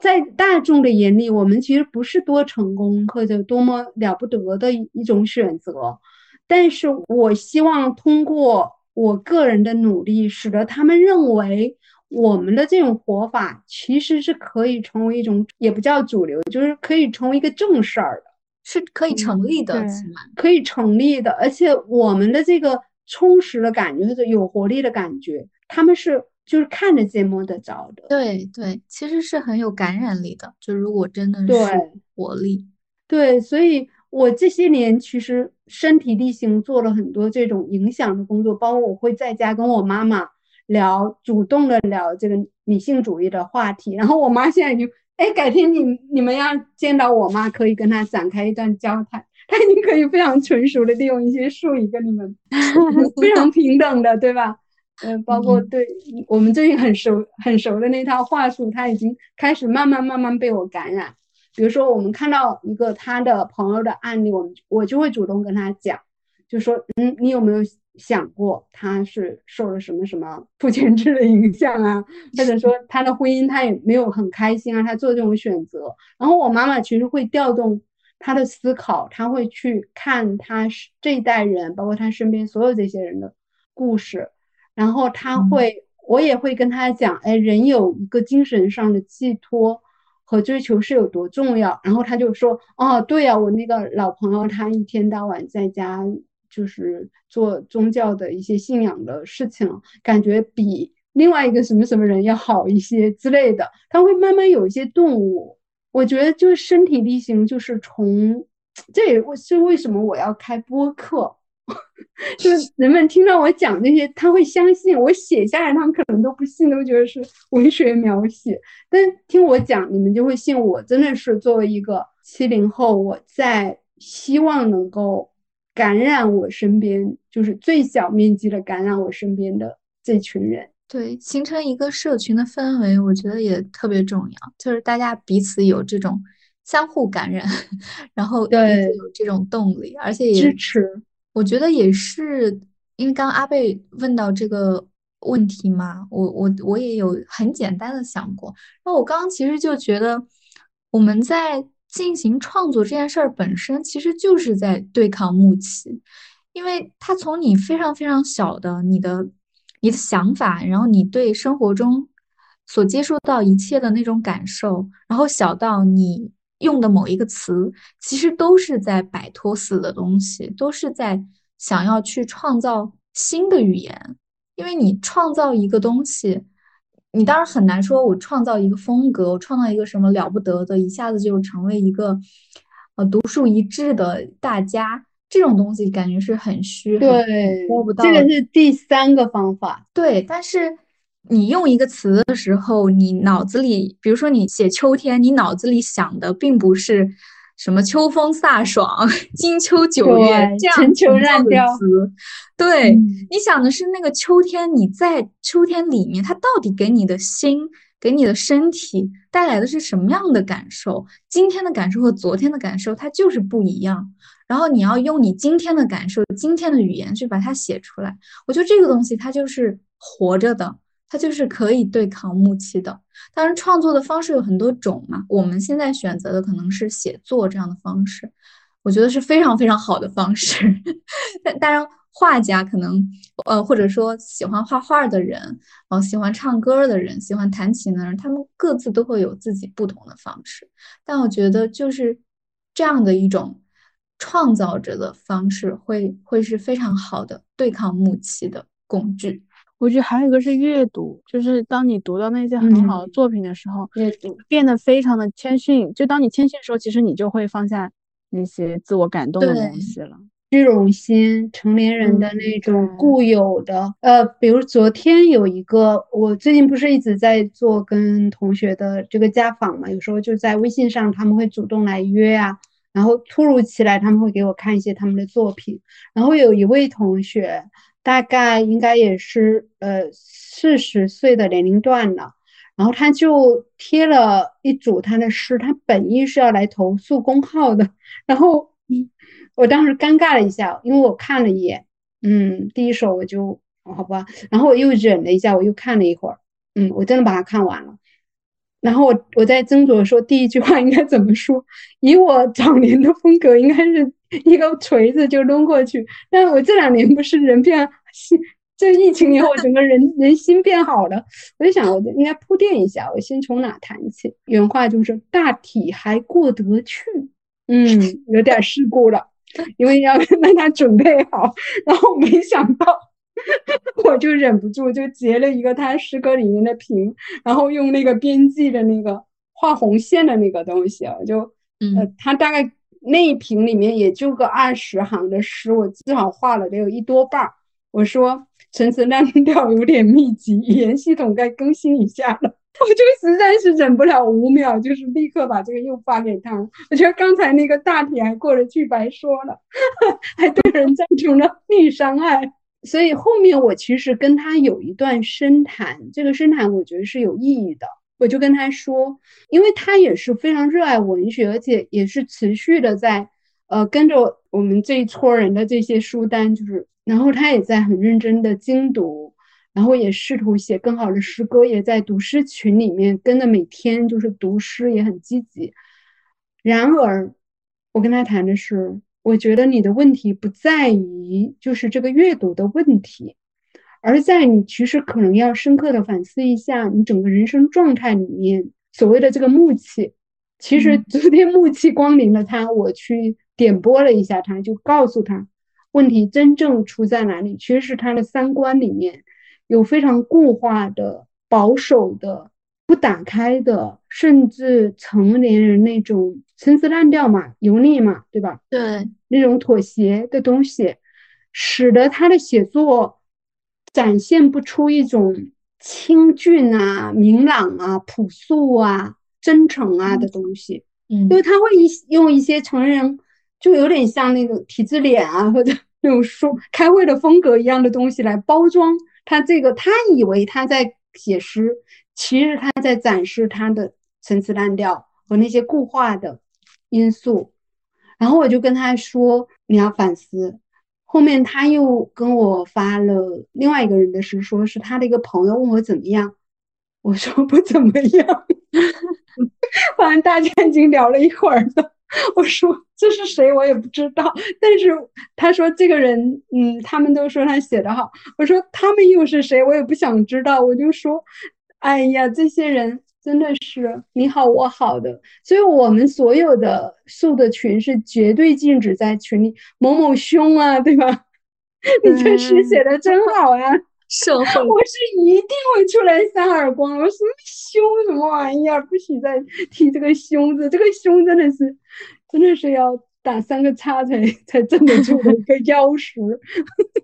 在大众的眼里，我们其实不是多成功或者多么了不得的一种选择，但是我希望通过我个人的努力，使得他们认为。我们的这种活法其实是可以成为一种，也不叫主流，就是可以成为一个正事儿的，是可以成立的，可以成立的。而且我们的这个充实的感觉，或者有活力的感觉，他们是就是看得见摸得着的。对对，其实是很有感染力的。就如果真的是活力，对，所以我这些年其实身体力行做了很多这种影响的工作，包括我会在家跟我妈妈。聊主动的聊这个女性主义的话题，然后我妈现在就哎，改天你你们要见到我妈，可以跟她展开一段交谈，她已经可以非常纯熟的利用一些术语跟你们 非常平等的，对吧？嗯，包括对我们最近很熟很熟的那套话术，她已经开始慢慢慢慢被我感染。比如说，我们看到一个他的朋友的案例，我们我就会主动跟他讲，就说嗯，你有没有？想过他是受了什么什么父权制的影响啊，或者说 他的婚姻他也没有很开心啊，他做这种选择。然后我妈妈其实会调动他的思考，他会去看他这一代人，包括他身边所有这些人的故事，然后他会，我也会跟他讲，哎，人有一个精神上的寄托和追求是有多重要。然后他就说，哦，对呀，我那个老朋友他一天到晚在家。就是做宗教的一些信仰的事情，感觉比另外一个什么什么人要好一些之类的。他会慢慢有一些顿悟。我觉得就是身体力行，就是从 这也是为什么我要开播客，就是人们听到我讲这些，他会相信我写下来，他们可能都不信，都觉得是文学描写。但听我讲，你们就会信我，真的是作为一个七零后，我在希望能够感染我身边，就是最小面积的感染我身边的这群人。对，形成一个社群的氛围，我觉得也特别重要，就是大家彼此有这种相互感染，然后对有这种动力，而且也支持。我觉得也是，因为刚阿贝问到这个问题嘛，我我我也有很简单的想过，那我刚刚其实就觉得我们在进行创作这件事儿本身，其实就是在对抗木器，因为它从你非常非常小的你的。你的想法，然后你对生活中所接触到一切的那种感受，然后小到你用的某一个词，其实都是在摆脱死的东西，都是在想要去创造新的语言。因为你创造一个东西，你当然很难说，我创造一个风格，我创造一个什么了不得的，一下子就成为一个呃独树一帜的大家。这种东西感觉是很虚，对，摸不到。这个是第三个方法，对。但是你用一个词的时候，你脑子里，比如说你写秋天，你脑子里想的并不是什么秋风飒爽、金秋九月这样陈秋烂的词，对你想的是那个秋天，你在秋天里面，它到底给你的心、给你的身体带来的是什么样的感受？今天的感受和昨天的感受，它就是不一样。然后你要用你今天的感受、今天的语言去把它写出来。我觉得这个东西它就是活着的，它就是可以对抗木器的。当然，创作的方式有很多种嘛。我们现在选择的可能是写作这样的方式，我觉得是非常非常好的方式。但当然，画家可能呃，或者说喜欢画画的人，呃，喜欢唱歌的人，喜欢弹琴的人，他们各自都会有自己不同的方式。但我觉得就是这样的一种。创造者的方式会会是非常好的对抗木器的工具。我觉得还有一个是阅读，就是当你读到那些很好的作品的时候，阅读变得非常的谦逊。就当你谦逊的时候，其实你就会放下那些自我感动的东西了。虚荣心，成年人的那种固有的，呃，比如昨天有一个，我最近不是一直在做跟同学的这个家访嘛，有时候就在微信上，他们会主动来约啊。然后突如其来，他们会给我看一些他们的作品。然后有一位同学，大概应该也是呃四十岁的年龄段了，然后他就贴了一组他的诗，他本意是要来投诉公号的。然后 我当时尴尬了一下，因为我看了一眼，嗯，第一首我就好吧，然后我又忍了一下，我又看了一会儿，嗯，我真的把它看完了。然后我我在斟酌说第一句话应该怎么说，以我早年的风格，应该是一个锤子就抡过去。但我这两年不是人变心，这疫情以后整个人人心变好了，我就想我应该铺垫一下，我先从哪谈起？原话就是大体还过得去，嗯，有点事故了，因为要让他准备好，然后没想到。我就忍不住就截了一个他诗歌里面的屏，然后用那个编辑的那个画红线的那个东西我，就呃，他大概那一瓶里面也就个二十行的诗，我至少画了得有一多半儿。我说陈词滥调有点密集，语言系统该更新一下了。我就实在是忍不了五秒，就是立刻把这个又发给他。我觉得刚才那个大体还过得去，白说了，还对人造成了逆伤害。所以后面我其实跟他有一段深谈，这个深谈我觉得是有意义的。我就跟他说，因为他也是非常热爱文学，而且也是持续的在呃跟着我们这一撮人的这些书单，就是然后他也在很认真的精读，然后也试图写更好的诗歌，也在读诗群里面跟着每天就是读诗，也很积极。然而，我跟他谈的是。我觉得你的问题不在于就是这个阅读的问题，而在你其实可能要深刻的反思一下你整个人生状态里面所谓的这个木气。其实昨天木气光临了他，我去点拨了一下他，就告诉他问题真正出在哪里？其实是他的三观里面有非常固化的、保守的、不打开的，甚至成年人那种陈词滥调嘛、油腻嘛，对吧？对，那种妥协的东西，使得他的写作展现不出一种清俊啊、明朗啊、朴素啊、真诚啊的东西。嗯，因为他会一用一些成人，就有点像那种体制脸啊，或者那种说开会的风格一样的东西来包装他这个，他以为他在写诗，其实他在展示他的陈词滥调和那些固化的因素。然后我就跟他说你要反思。后面他又跟我发了另外一个人的诗，说是他的一个朋友问我怎么样，我说不怎么样。反正大家已经聊了一会儿了，我说这是谁我也不知道，但是他说这个人，嗯，他们都说他写的好，我说他们又是谁我也不想知道，我就说，哎呀，这些人真的是你好我好的，所以我们所有的瘦的群是绝对禁止在群里某某凶啊，对吧？你这诗写的真好啊！社会，我是一定会出来扇耳光。我什么凶什么玩意儿？不许再提这个凶字，这个凶真的是，真的是要打三个叉才才镇得住的一个妖术。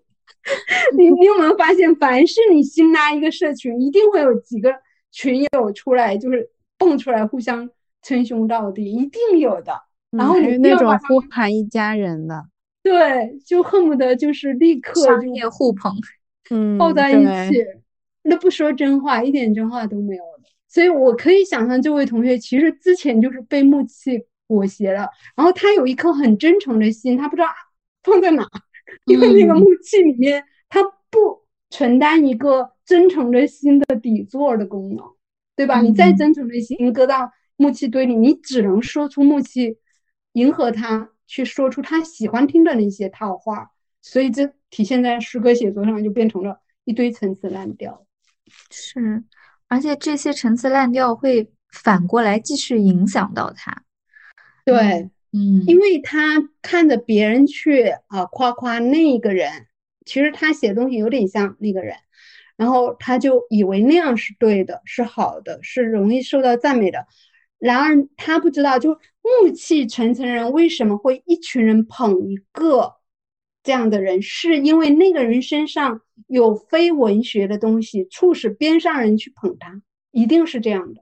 你你有没有发现，凡是你新拉一个社群，一定会有几个群友出来，就是蹦出来互相称兄道弟，一定有的。然后你那种呼喊一家人的，对，就恨不得就是立刻商业互捧。嗯，抱在一起，那不说真话，一点真话都没有的。所以我可以想象，这位同学其实之前就是被木器裹挟了，然后他有一颗很真诚的心，他不知道放在哪，因为那个木器里面，他不承担一个真诚的心的底座的功能，对吧？你再真诚的心搁到木器堆里，你只能说出木器迎合他，去说出他喜欢听的那些套话。所以这体现在诗歌写作上，就变成了一堆陈词滥调。是，而且这些陈词滥调会反过来继续影响到他。对，嗯，因为他看着别人去啊夸夸那个人，其实他写东西有点像那个人，然后他就以为那样是对的，是好的，是容易受到赞美的。然而他不知道，就暮气沉沉人为什么会一群人捧一个。这样的人是因为那个人身上有非文学的东西，促使边上人去捧他，一定是这样的。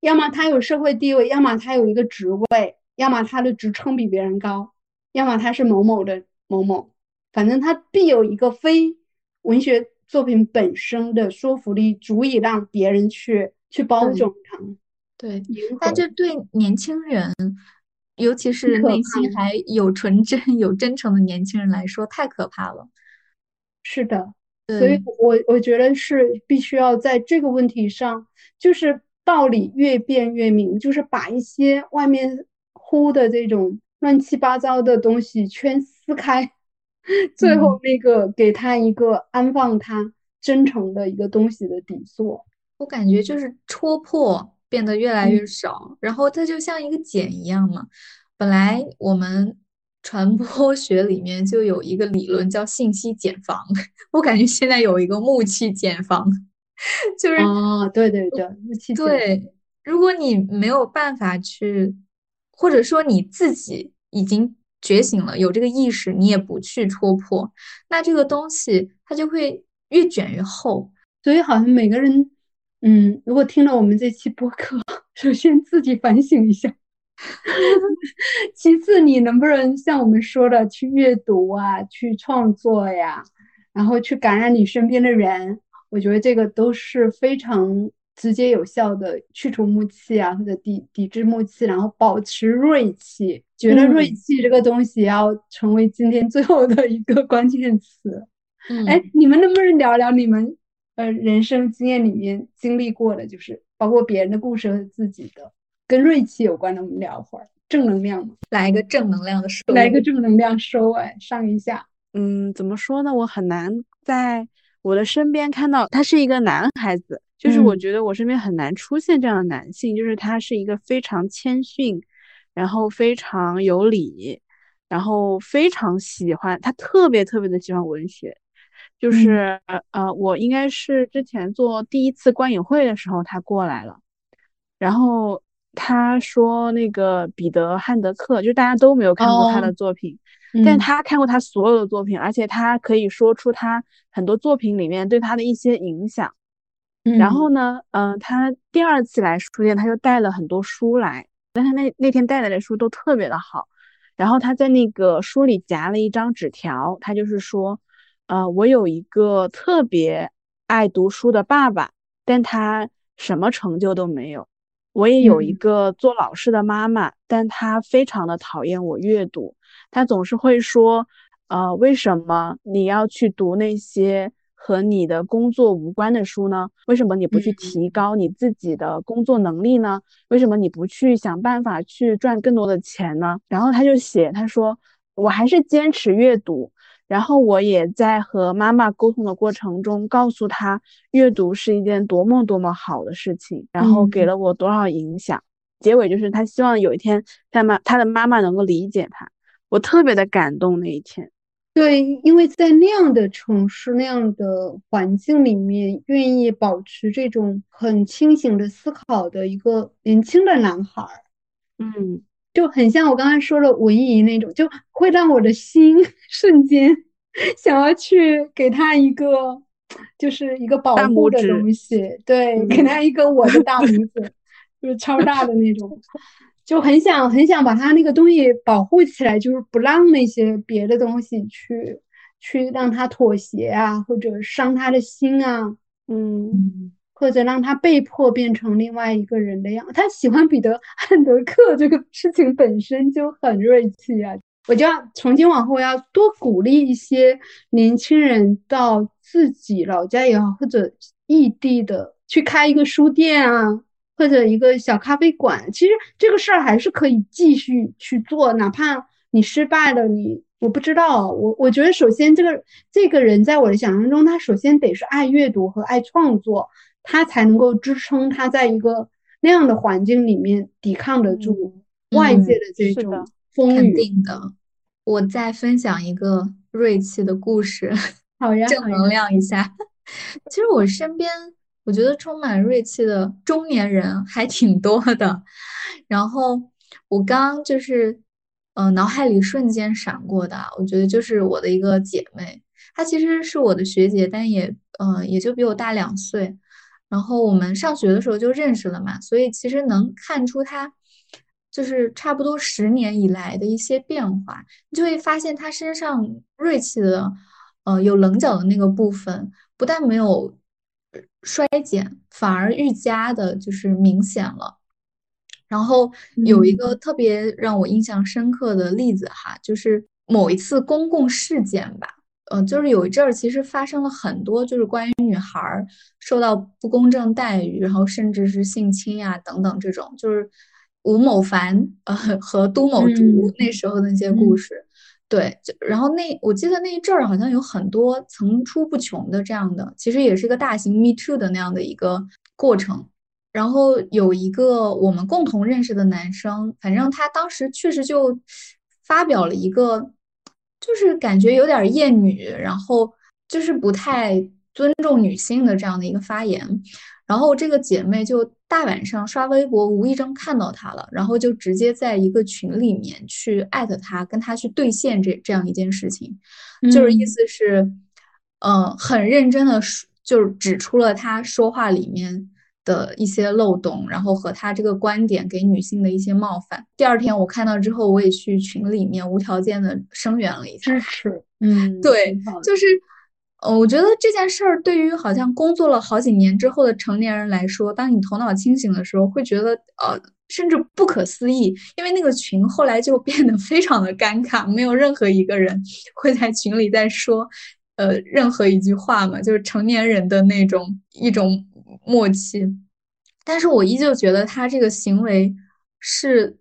要么他有社会地位，要么他有一个职位，要么他的职称比别人高，要么他是某某的某某，反正他必有一个非文学作品本身的说服力，足以让别人去去包容他。对，但这对年轻人。尤其是内心还有纯真、有真诚的年轻人来说，太可怕了。是的，所以我我觉得是必须要在这个问题上，就是道理越辩越明，就是把一些外面呼的这种乱七八糟的东西全撕开，最后那个给他一个安放他真诚的一个东西的底座。我感觉就是戳破。变得越来越少，然后它就像一个茧一样嘛。本来我们传播学里面就有一个理论叫信息茧房，我感觉现在有一个木器茧房，就是哦，对对对，木器对。如果你没有办法去，或者说你自己已经觉醒了，有这个意识，你也不去戳破，那这个东西它就会越卷越厚。所以好像每个人。嗯，如果听了我们这期播客，首先自己反省一下，其次你能不能像我们说的去阅读啊，去创作呀，然后去感染你身边的人，我觉得这个都是非常直接有效的去除木气啊，或者抵抵制木气，然后保持锐气。觉得锐气这个东西要成为今天最后的一个关键词。哎，你们能不能聊聊你们？呃，人生经验里面经历过的，就是包括别人的故事和自己的，跟锐气有关的，我们聊会儿正能量嘛，来一个正能量的收，来一个正能量收，哎，上一下。嗯，怎么说呢？我很难在我的身边看到他是一个男孩子，就是我觉得我身边很难出现这样的男性，就是他是一个非常谦逊，然后非常有理，然后非常喜欢，他特别特别的喜欢文学，就是呃，我应该是之前做第一次观影会的时候，他过来了，然后他说那个彼得汉德克，就是大家都没有看过他的作品，但他看过他所有的作品，而且他可以说出他很多作品里面对他的一些影响。然后呢，嗯，他第二次来书店，他就带了很多书来，但他那那天带来的书都特别的好。然后他在那个书里夹了一张纸条，他就是说，呃，我有一个特别爱读书的爸爸，但他什么成就都没有。我也有一个做老师的妈妈，但她非常的讨厌我阅读，她总是会说，呃，为什么你要去读那些？和你的工作无关的书呢？为什么你不去提高你自己的工作能力呢？为什么你不去想办法去赚更多的钱呢？然后他就写，他说我还是坚持阅读，然后我也在和妈妈沟通的过程中告诉他阅读是一件多么多么好的事情，然后给了我多少影响。结尾就是他希望有一天他妈他的妈妈能够理解他，我特别的感动那一天。对，因为在那样的城市、那样的环境里面，愿意保持这种很清醒的思考的一个年轻的男孩儿，嗯，就很像我刚才说的文艺那种，就会让我的心 瞬间想要去给他一个，就是一个保护的东西，对，给他一个我的大 拇指，就是超大的那种。就很想很想把他那个东西保护起来，就是不让那些别的东西去去让他妥协啊，或者伤他的心啊，嗯，或者让他被迫变成另外一个人的样。他喜欢彼得汉德克这个事情本身就很锐气啊！我就要从今往后要多鼓励一些年轻人到自己老家也好，或者异地的去开一个书店啊。或者一个小咖啡馆，其实这个事儿还是可以继续去做，哪怕你失败了，你我不知道，我我觉得首先这个这个人在我的想象中，他首先得是爱阅读和爱创作，他才能够支撑他在一个那样的环境里面抵抗得住外界的这种风雨。肯定的，我再分享一个锐气的故事，好呀，正能量一下。其实我身边。我觉得充满锐气的中年人还挺多的，然后我刚就是，呃，脑海里瞬间闪过的，我觉得就是我的一个姐妹，她其实是我的学姐，但也，呃，也就比我大两岁，然后我们上学的时候就认识了嘛，所以其实能看出她，就是差不多十年以来的一些变化，你就会发现她身上锐气的，呃，有棱角的那个部分，不但没有。衰减反而愈加的，就是明显了。然后有一个特别让我印象深刻的例子哈，就是某一次公共事件吧，呃，就是有一阵儿其实发生了很多，就是关于女孩受到不公正待遇，然后甚至是性侵呀等等这种，就是吴某凡呃和都某竹那时候的那些故事。对，就然后那我记得那一阵儿好像有很多层出不穷的这样的，其实也是一个大型 Me Too 的那样的一个过程。然后有一个我们共同认识的男生，反正他当时确实就发表了一个，就是感觉有点厌女，然后就是不太尊重女性的这样的一个发言。然后这个姐妹就大晚上刷微博，无意中看到他了，然后就直接在一个群里面去艾特他，跟他去兑现这这样一件事情，就是意思是，嗯，很认真的，就是指出了他说话里面的一些漏洞，然后和他这个观点给女性的一些冒犯。第二天我看到之后，我也去群里面无条件的声援了一下，支持，嗯，对，就是。呃，我觉得这件事儿对于好像工作了好几年之后的成年人来说，当你头脑清醒的时候，会觉得呃，甚至不可思议，因为那个群后来就变得非常的尴尬，没有任何一个人 会在群里再说呃任何一句话嘛，就是成年人的那种一种默契。但是我依旧觉得他这个行为是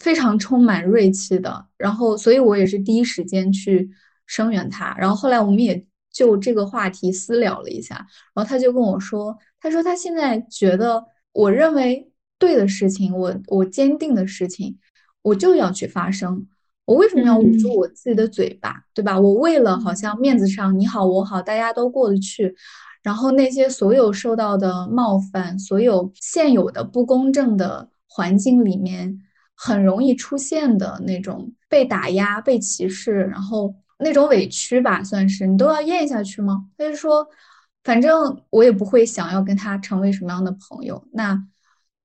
非常充满锐气的，然后所以我也是第一时间去声援他，然后后来我们也。就这个话题私聊了一下，然后他就跟我说：“他说他现在觉得，我认为对的事情，我我坚定的事情，我就要去发声。我为什么要捂住我自己的嘴巴，对吧？我为了好像面子上你好我好，大家都过得去，然后那些所有受到的冒犯，所有现有的不公正的环境里面，很容易出现的那种被打压、被歧视，然后那种委屈吧，算是你都要咽下去吗？他就说，反正我也不会想要跟他成为什么样的朋友，那。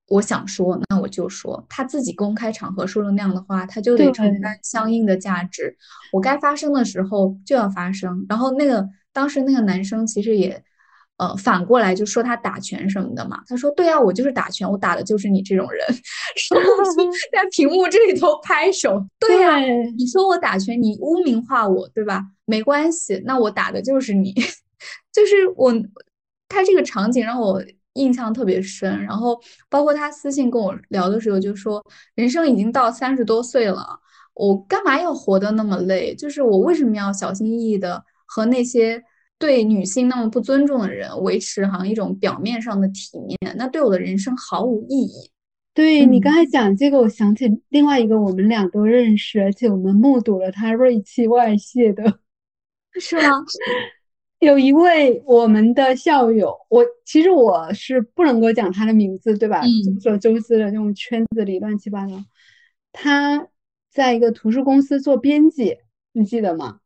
我想说，那我就说，他自己公开场合说了那样的话，他就得承担相应的价值。我该发生的时候就要发生。然后那个当时那个男生其实也，呃，反过来就说他打拳什么的嘛。他说：“对啊，我就是打拳，我打的就是你这种人。” 在屏幕这里头拍手。对呀，你说我打拳，你污名化我，对吧？没关系，那我打的就是你，就是我。他这个场景让我。印象特别深，然后包括他私信跟我聊的时候，就说人生已经到三十多岁了，我干嘛要活得那么累？就是我为什么要小心翼翼的和那些对女性那么不尊重的人维持好像一种表面上的体面？那对我的人生毫无意义。对你刚才讲这个，我想起另外一个我们俩都认识，而且我们目睹了他锐气外泄的，是吗？有一位我们的校友，我其实我是不能够讲他的名字，对吧？众所周知的这种圈子里乱七八糟。他在一个图书公司做编辑，你记得吗？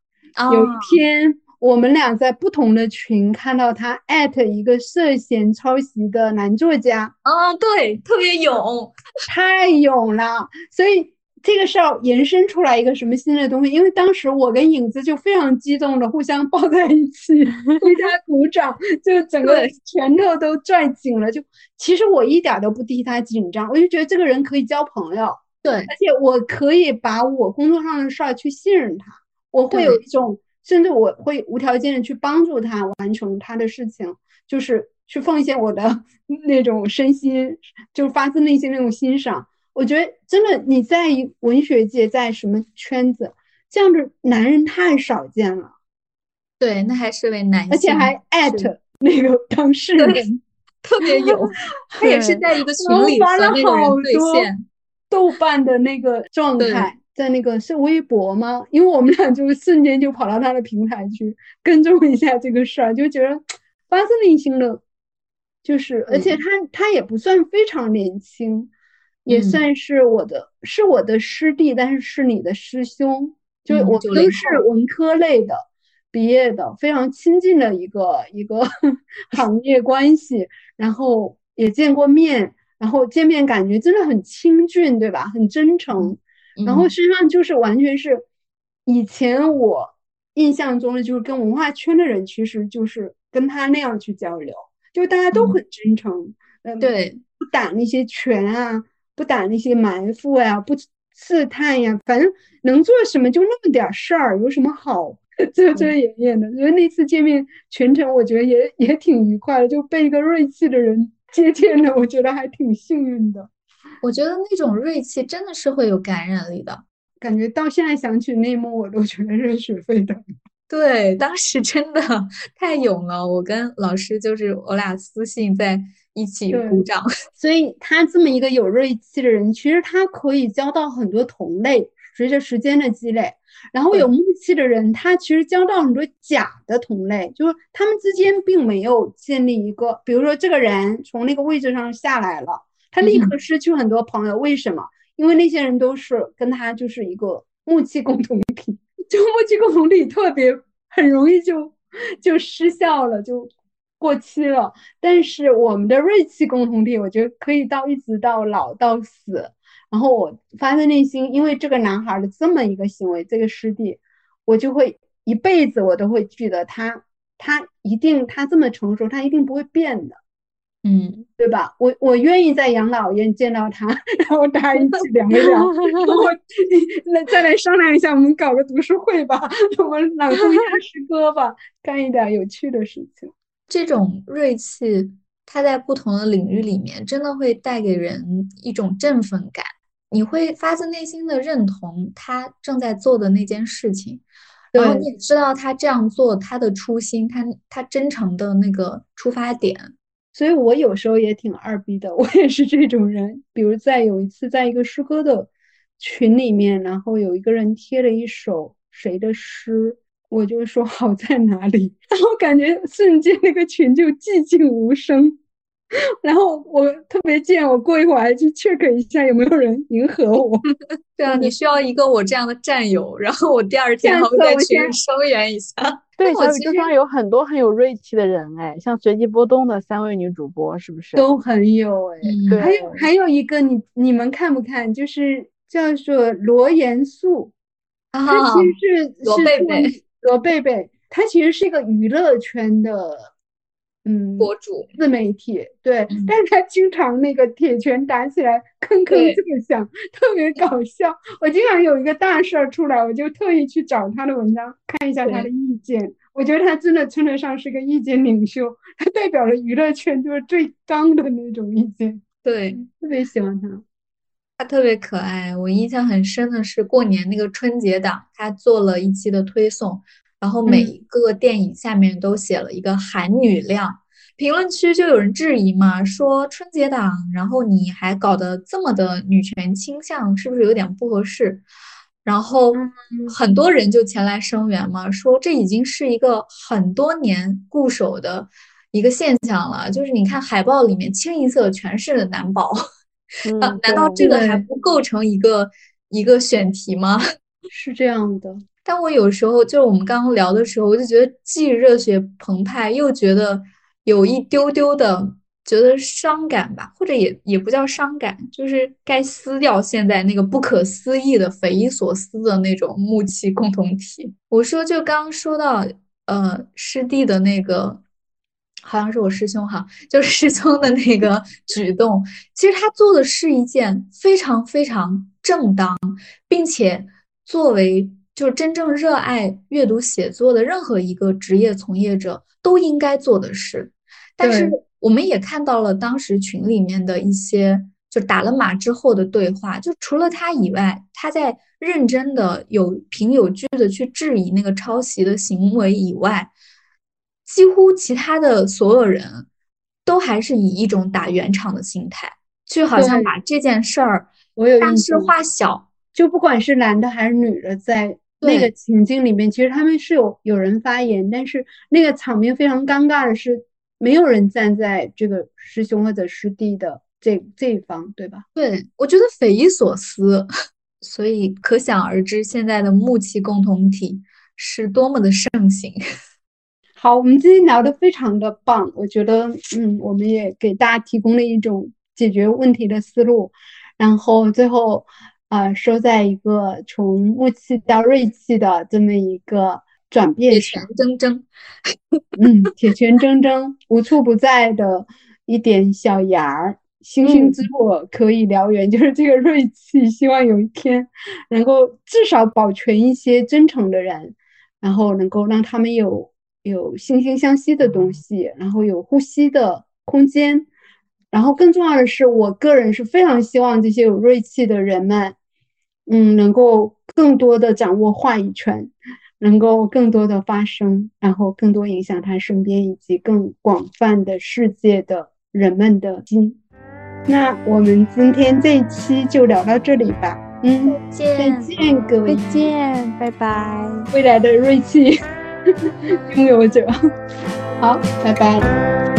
有一天，我们俩在不同的群看到他艾特一个涉嫌抄袭的男作家。啊，对，特别勇，太勇了，所以。这个事儿延伸出来一个什么新的东西？因为当时我跟影子就非常激动的互相抱在一起，为他鼓掌，就整个拳头都攥紧了。就其实我一点都不替他紧张，我就觉得这个人可以交朋友，对，而且我可以把我工作上的事儿去信任他，我会有一种，甚至我会无条件的去帮助他完成他的事情，就是去奉献我的 那种身心，就是发自内心那种欣赏。我觉得真的，你在文学界，在什么圈子，这样的男人太少见了。对，那还是位男性，而且还艾特 那个当事人，特别有。他也是在一个群里发了好多豆瓣的那个状态，在那个是微博吗？因为我们俩就瞬间就跑到他的平台去跟踪一下这个事儿，就觉得发自内心的，就是，而且他他也不算非常年轻。也算是我的，是我的师弟，但是是你的师兄，就我们都是文科类的毕业的，非常亲近的一个一个 行业关系，然后也见过面，然后见面感觉真的很亲近，对吧？很真诚，然后身上就是完全是以前我印象中的，就是跟文化圈的人，其实就是跟他那样去交流，就是大家都很真诚，嗯，对，不打那些拳啊。不打那些埋伏呀，不刺探呀，反正能做什么就那么点事儿，有什么好遮遮掩掩的？所以那次见面全程我觉得也也挺愉快的，就被一个锐气的人接见了，我觉得还挺幸运的。我觉得那种锐气真的是会有感染力的，感觉到现在想起那一幕，我都觉得热血沸腾。对，当时真的太勇了，我跟老师就是我俩私信在。一起鼓掌，所以他这么一个有锐气的人，其实他可以交到很多同类。随着时间的积累，然后有木气的人，他其实交到很多假的同类，就是他们之间并没有建立一个，比如说这个人从那个位置上下来了，他立刻失去很多朋友。为什么？因为那些人都是跟他就是一个默契共同体，就默契共同体特别很容易就就失效了，就。过期了，但是我们的锐气共同体，我觉得可以到一直到老到死。然后我发自内心，因为这个男孩的这么一个行为，这个师弟，我就会一辈子我都会记得他，他一定他这么成熟，他一定不会变的，嗯，对吧？我我愿意在养老院见到他，然后大家一起聊一聊，我那再来商量一下，我们搞个读书会吧，我们朗诵一下 诗歌吧，干一点有趣的事情。这种锐气，它在不同的领域里面，真的会带给人一种振奋感。你会发自内心的认同他正在做的那件事情，然后你也知道他这样做他的初心，他他真诚的那个出发点。所以我有时候也挺二逼的，我也是这种人。比如在有一次在一个诗歌的群里面，然后有一个人贴了一首谁的诗，我就说好在哪里，然后感觉瞬间那个群就寂静无声。然后我特别贱，我过一会儿还去 check 一下有没有人迎合我。对啊，你需要一个我这样的战友，然后我第二天还会在群里声援一下。对，小宇宙上有很多很有锐气的人哎，像随机波动的三位女主播是不是都很有哎？对，还有还有一个你你们看不看？就是叫做罗严素，啊，他其实是罗贝贝，罗贝贝，他其实是一个娱乐圈的。嗯，博主自媒体对，但是他经常那个铁拳打起来铿铿作响，特别搞笑。我经常有一个大事儿出来，我就特意去找他的文章看一下他的意见。我觉得他真的称得上是个意见领袖，他代表了娱乐圈就是最刚的那种意见。对，特别喜欢他，他特别可爱。我印象很深的是过年那个春节档，他做了一期的推送。然后每一个电影下面都写了一个含女亮，评论区就有人质疑嘛，说春节档，然后你还搞得这么的女权倾向，是不是有点不合适？然后很多人就前来声援嘛，说这已经是一个很多年固守的一个现象了，就是你看海报里面清一色全是男宝，难 难道这个还不构成一个一个选题吗？是这样的。但我有时候就是我们刚刚聊的时候，我就觉得既热血澎湃，又觉得有一丢丢的觉得伤感吧，或者也也不叫伤感，就是该撕掉现在那个不可思议的、匪夷所思的那种木器共同体。我说，就刚刚说到呃师弟的那个，好像是我师兄哈，就师兄的那个举动，其实他做的是一件非常非常正当，并且作为。就是真正热爱阅读写作的任何一个职业从业者都应该做的事，但是我们也看到了当时群里面的一些就打了码之后的对话，就除了他以外，他在认真的有凭有据的去质疑那个抄袭的行为以外，几乎其他的所有人都还是以一种打圆场的心态，就好像把这件事儿大事化小，就不管是男的还是女的在。那个情境里面，其实他们是有有人发言，但是那个场面非常尴尬的是，没有人站在这个师兄或者师弟的这这一方，对吧？对，我觉得匪夷所思，所以可想而知现在的木器共同体是多么的盛行。好，我们今天聊的非常的棒，我觉得，嗯，我们也给大家提供了一种解决问题的思路，然后最后。啊，收在一个从木器到锐气的这么一个转变上，铁铮铮，嗯，铁拳铮铮，无处不在的一点小芽儿，星星之火可以燎原，就是这个锐气，希望有一天能够至少保全一些真诚的人，然后能够让他们有有惺惺相惜的东西，然后有呼吸的空间。然后更重要的是，我个人是非常希望这些有锐气的人们，嗯，能够更多的掌握话语权，能够更多的发声，然后更多影响他身边以及更广泛的世界的人们的心。那我们今天这一期就聊到这里吧。嗯，再见，各位，再见，拜拜，未来的锐气拥有者。好，拜拜。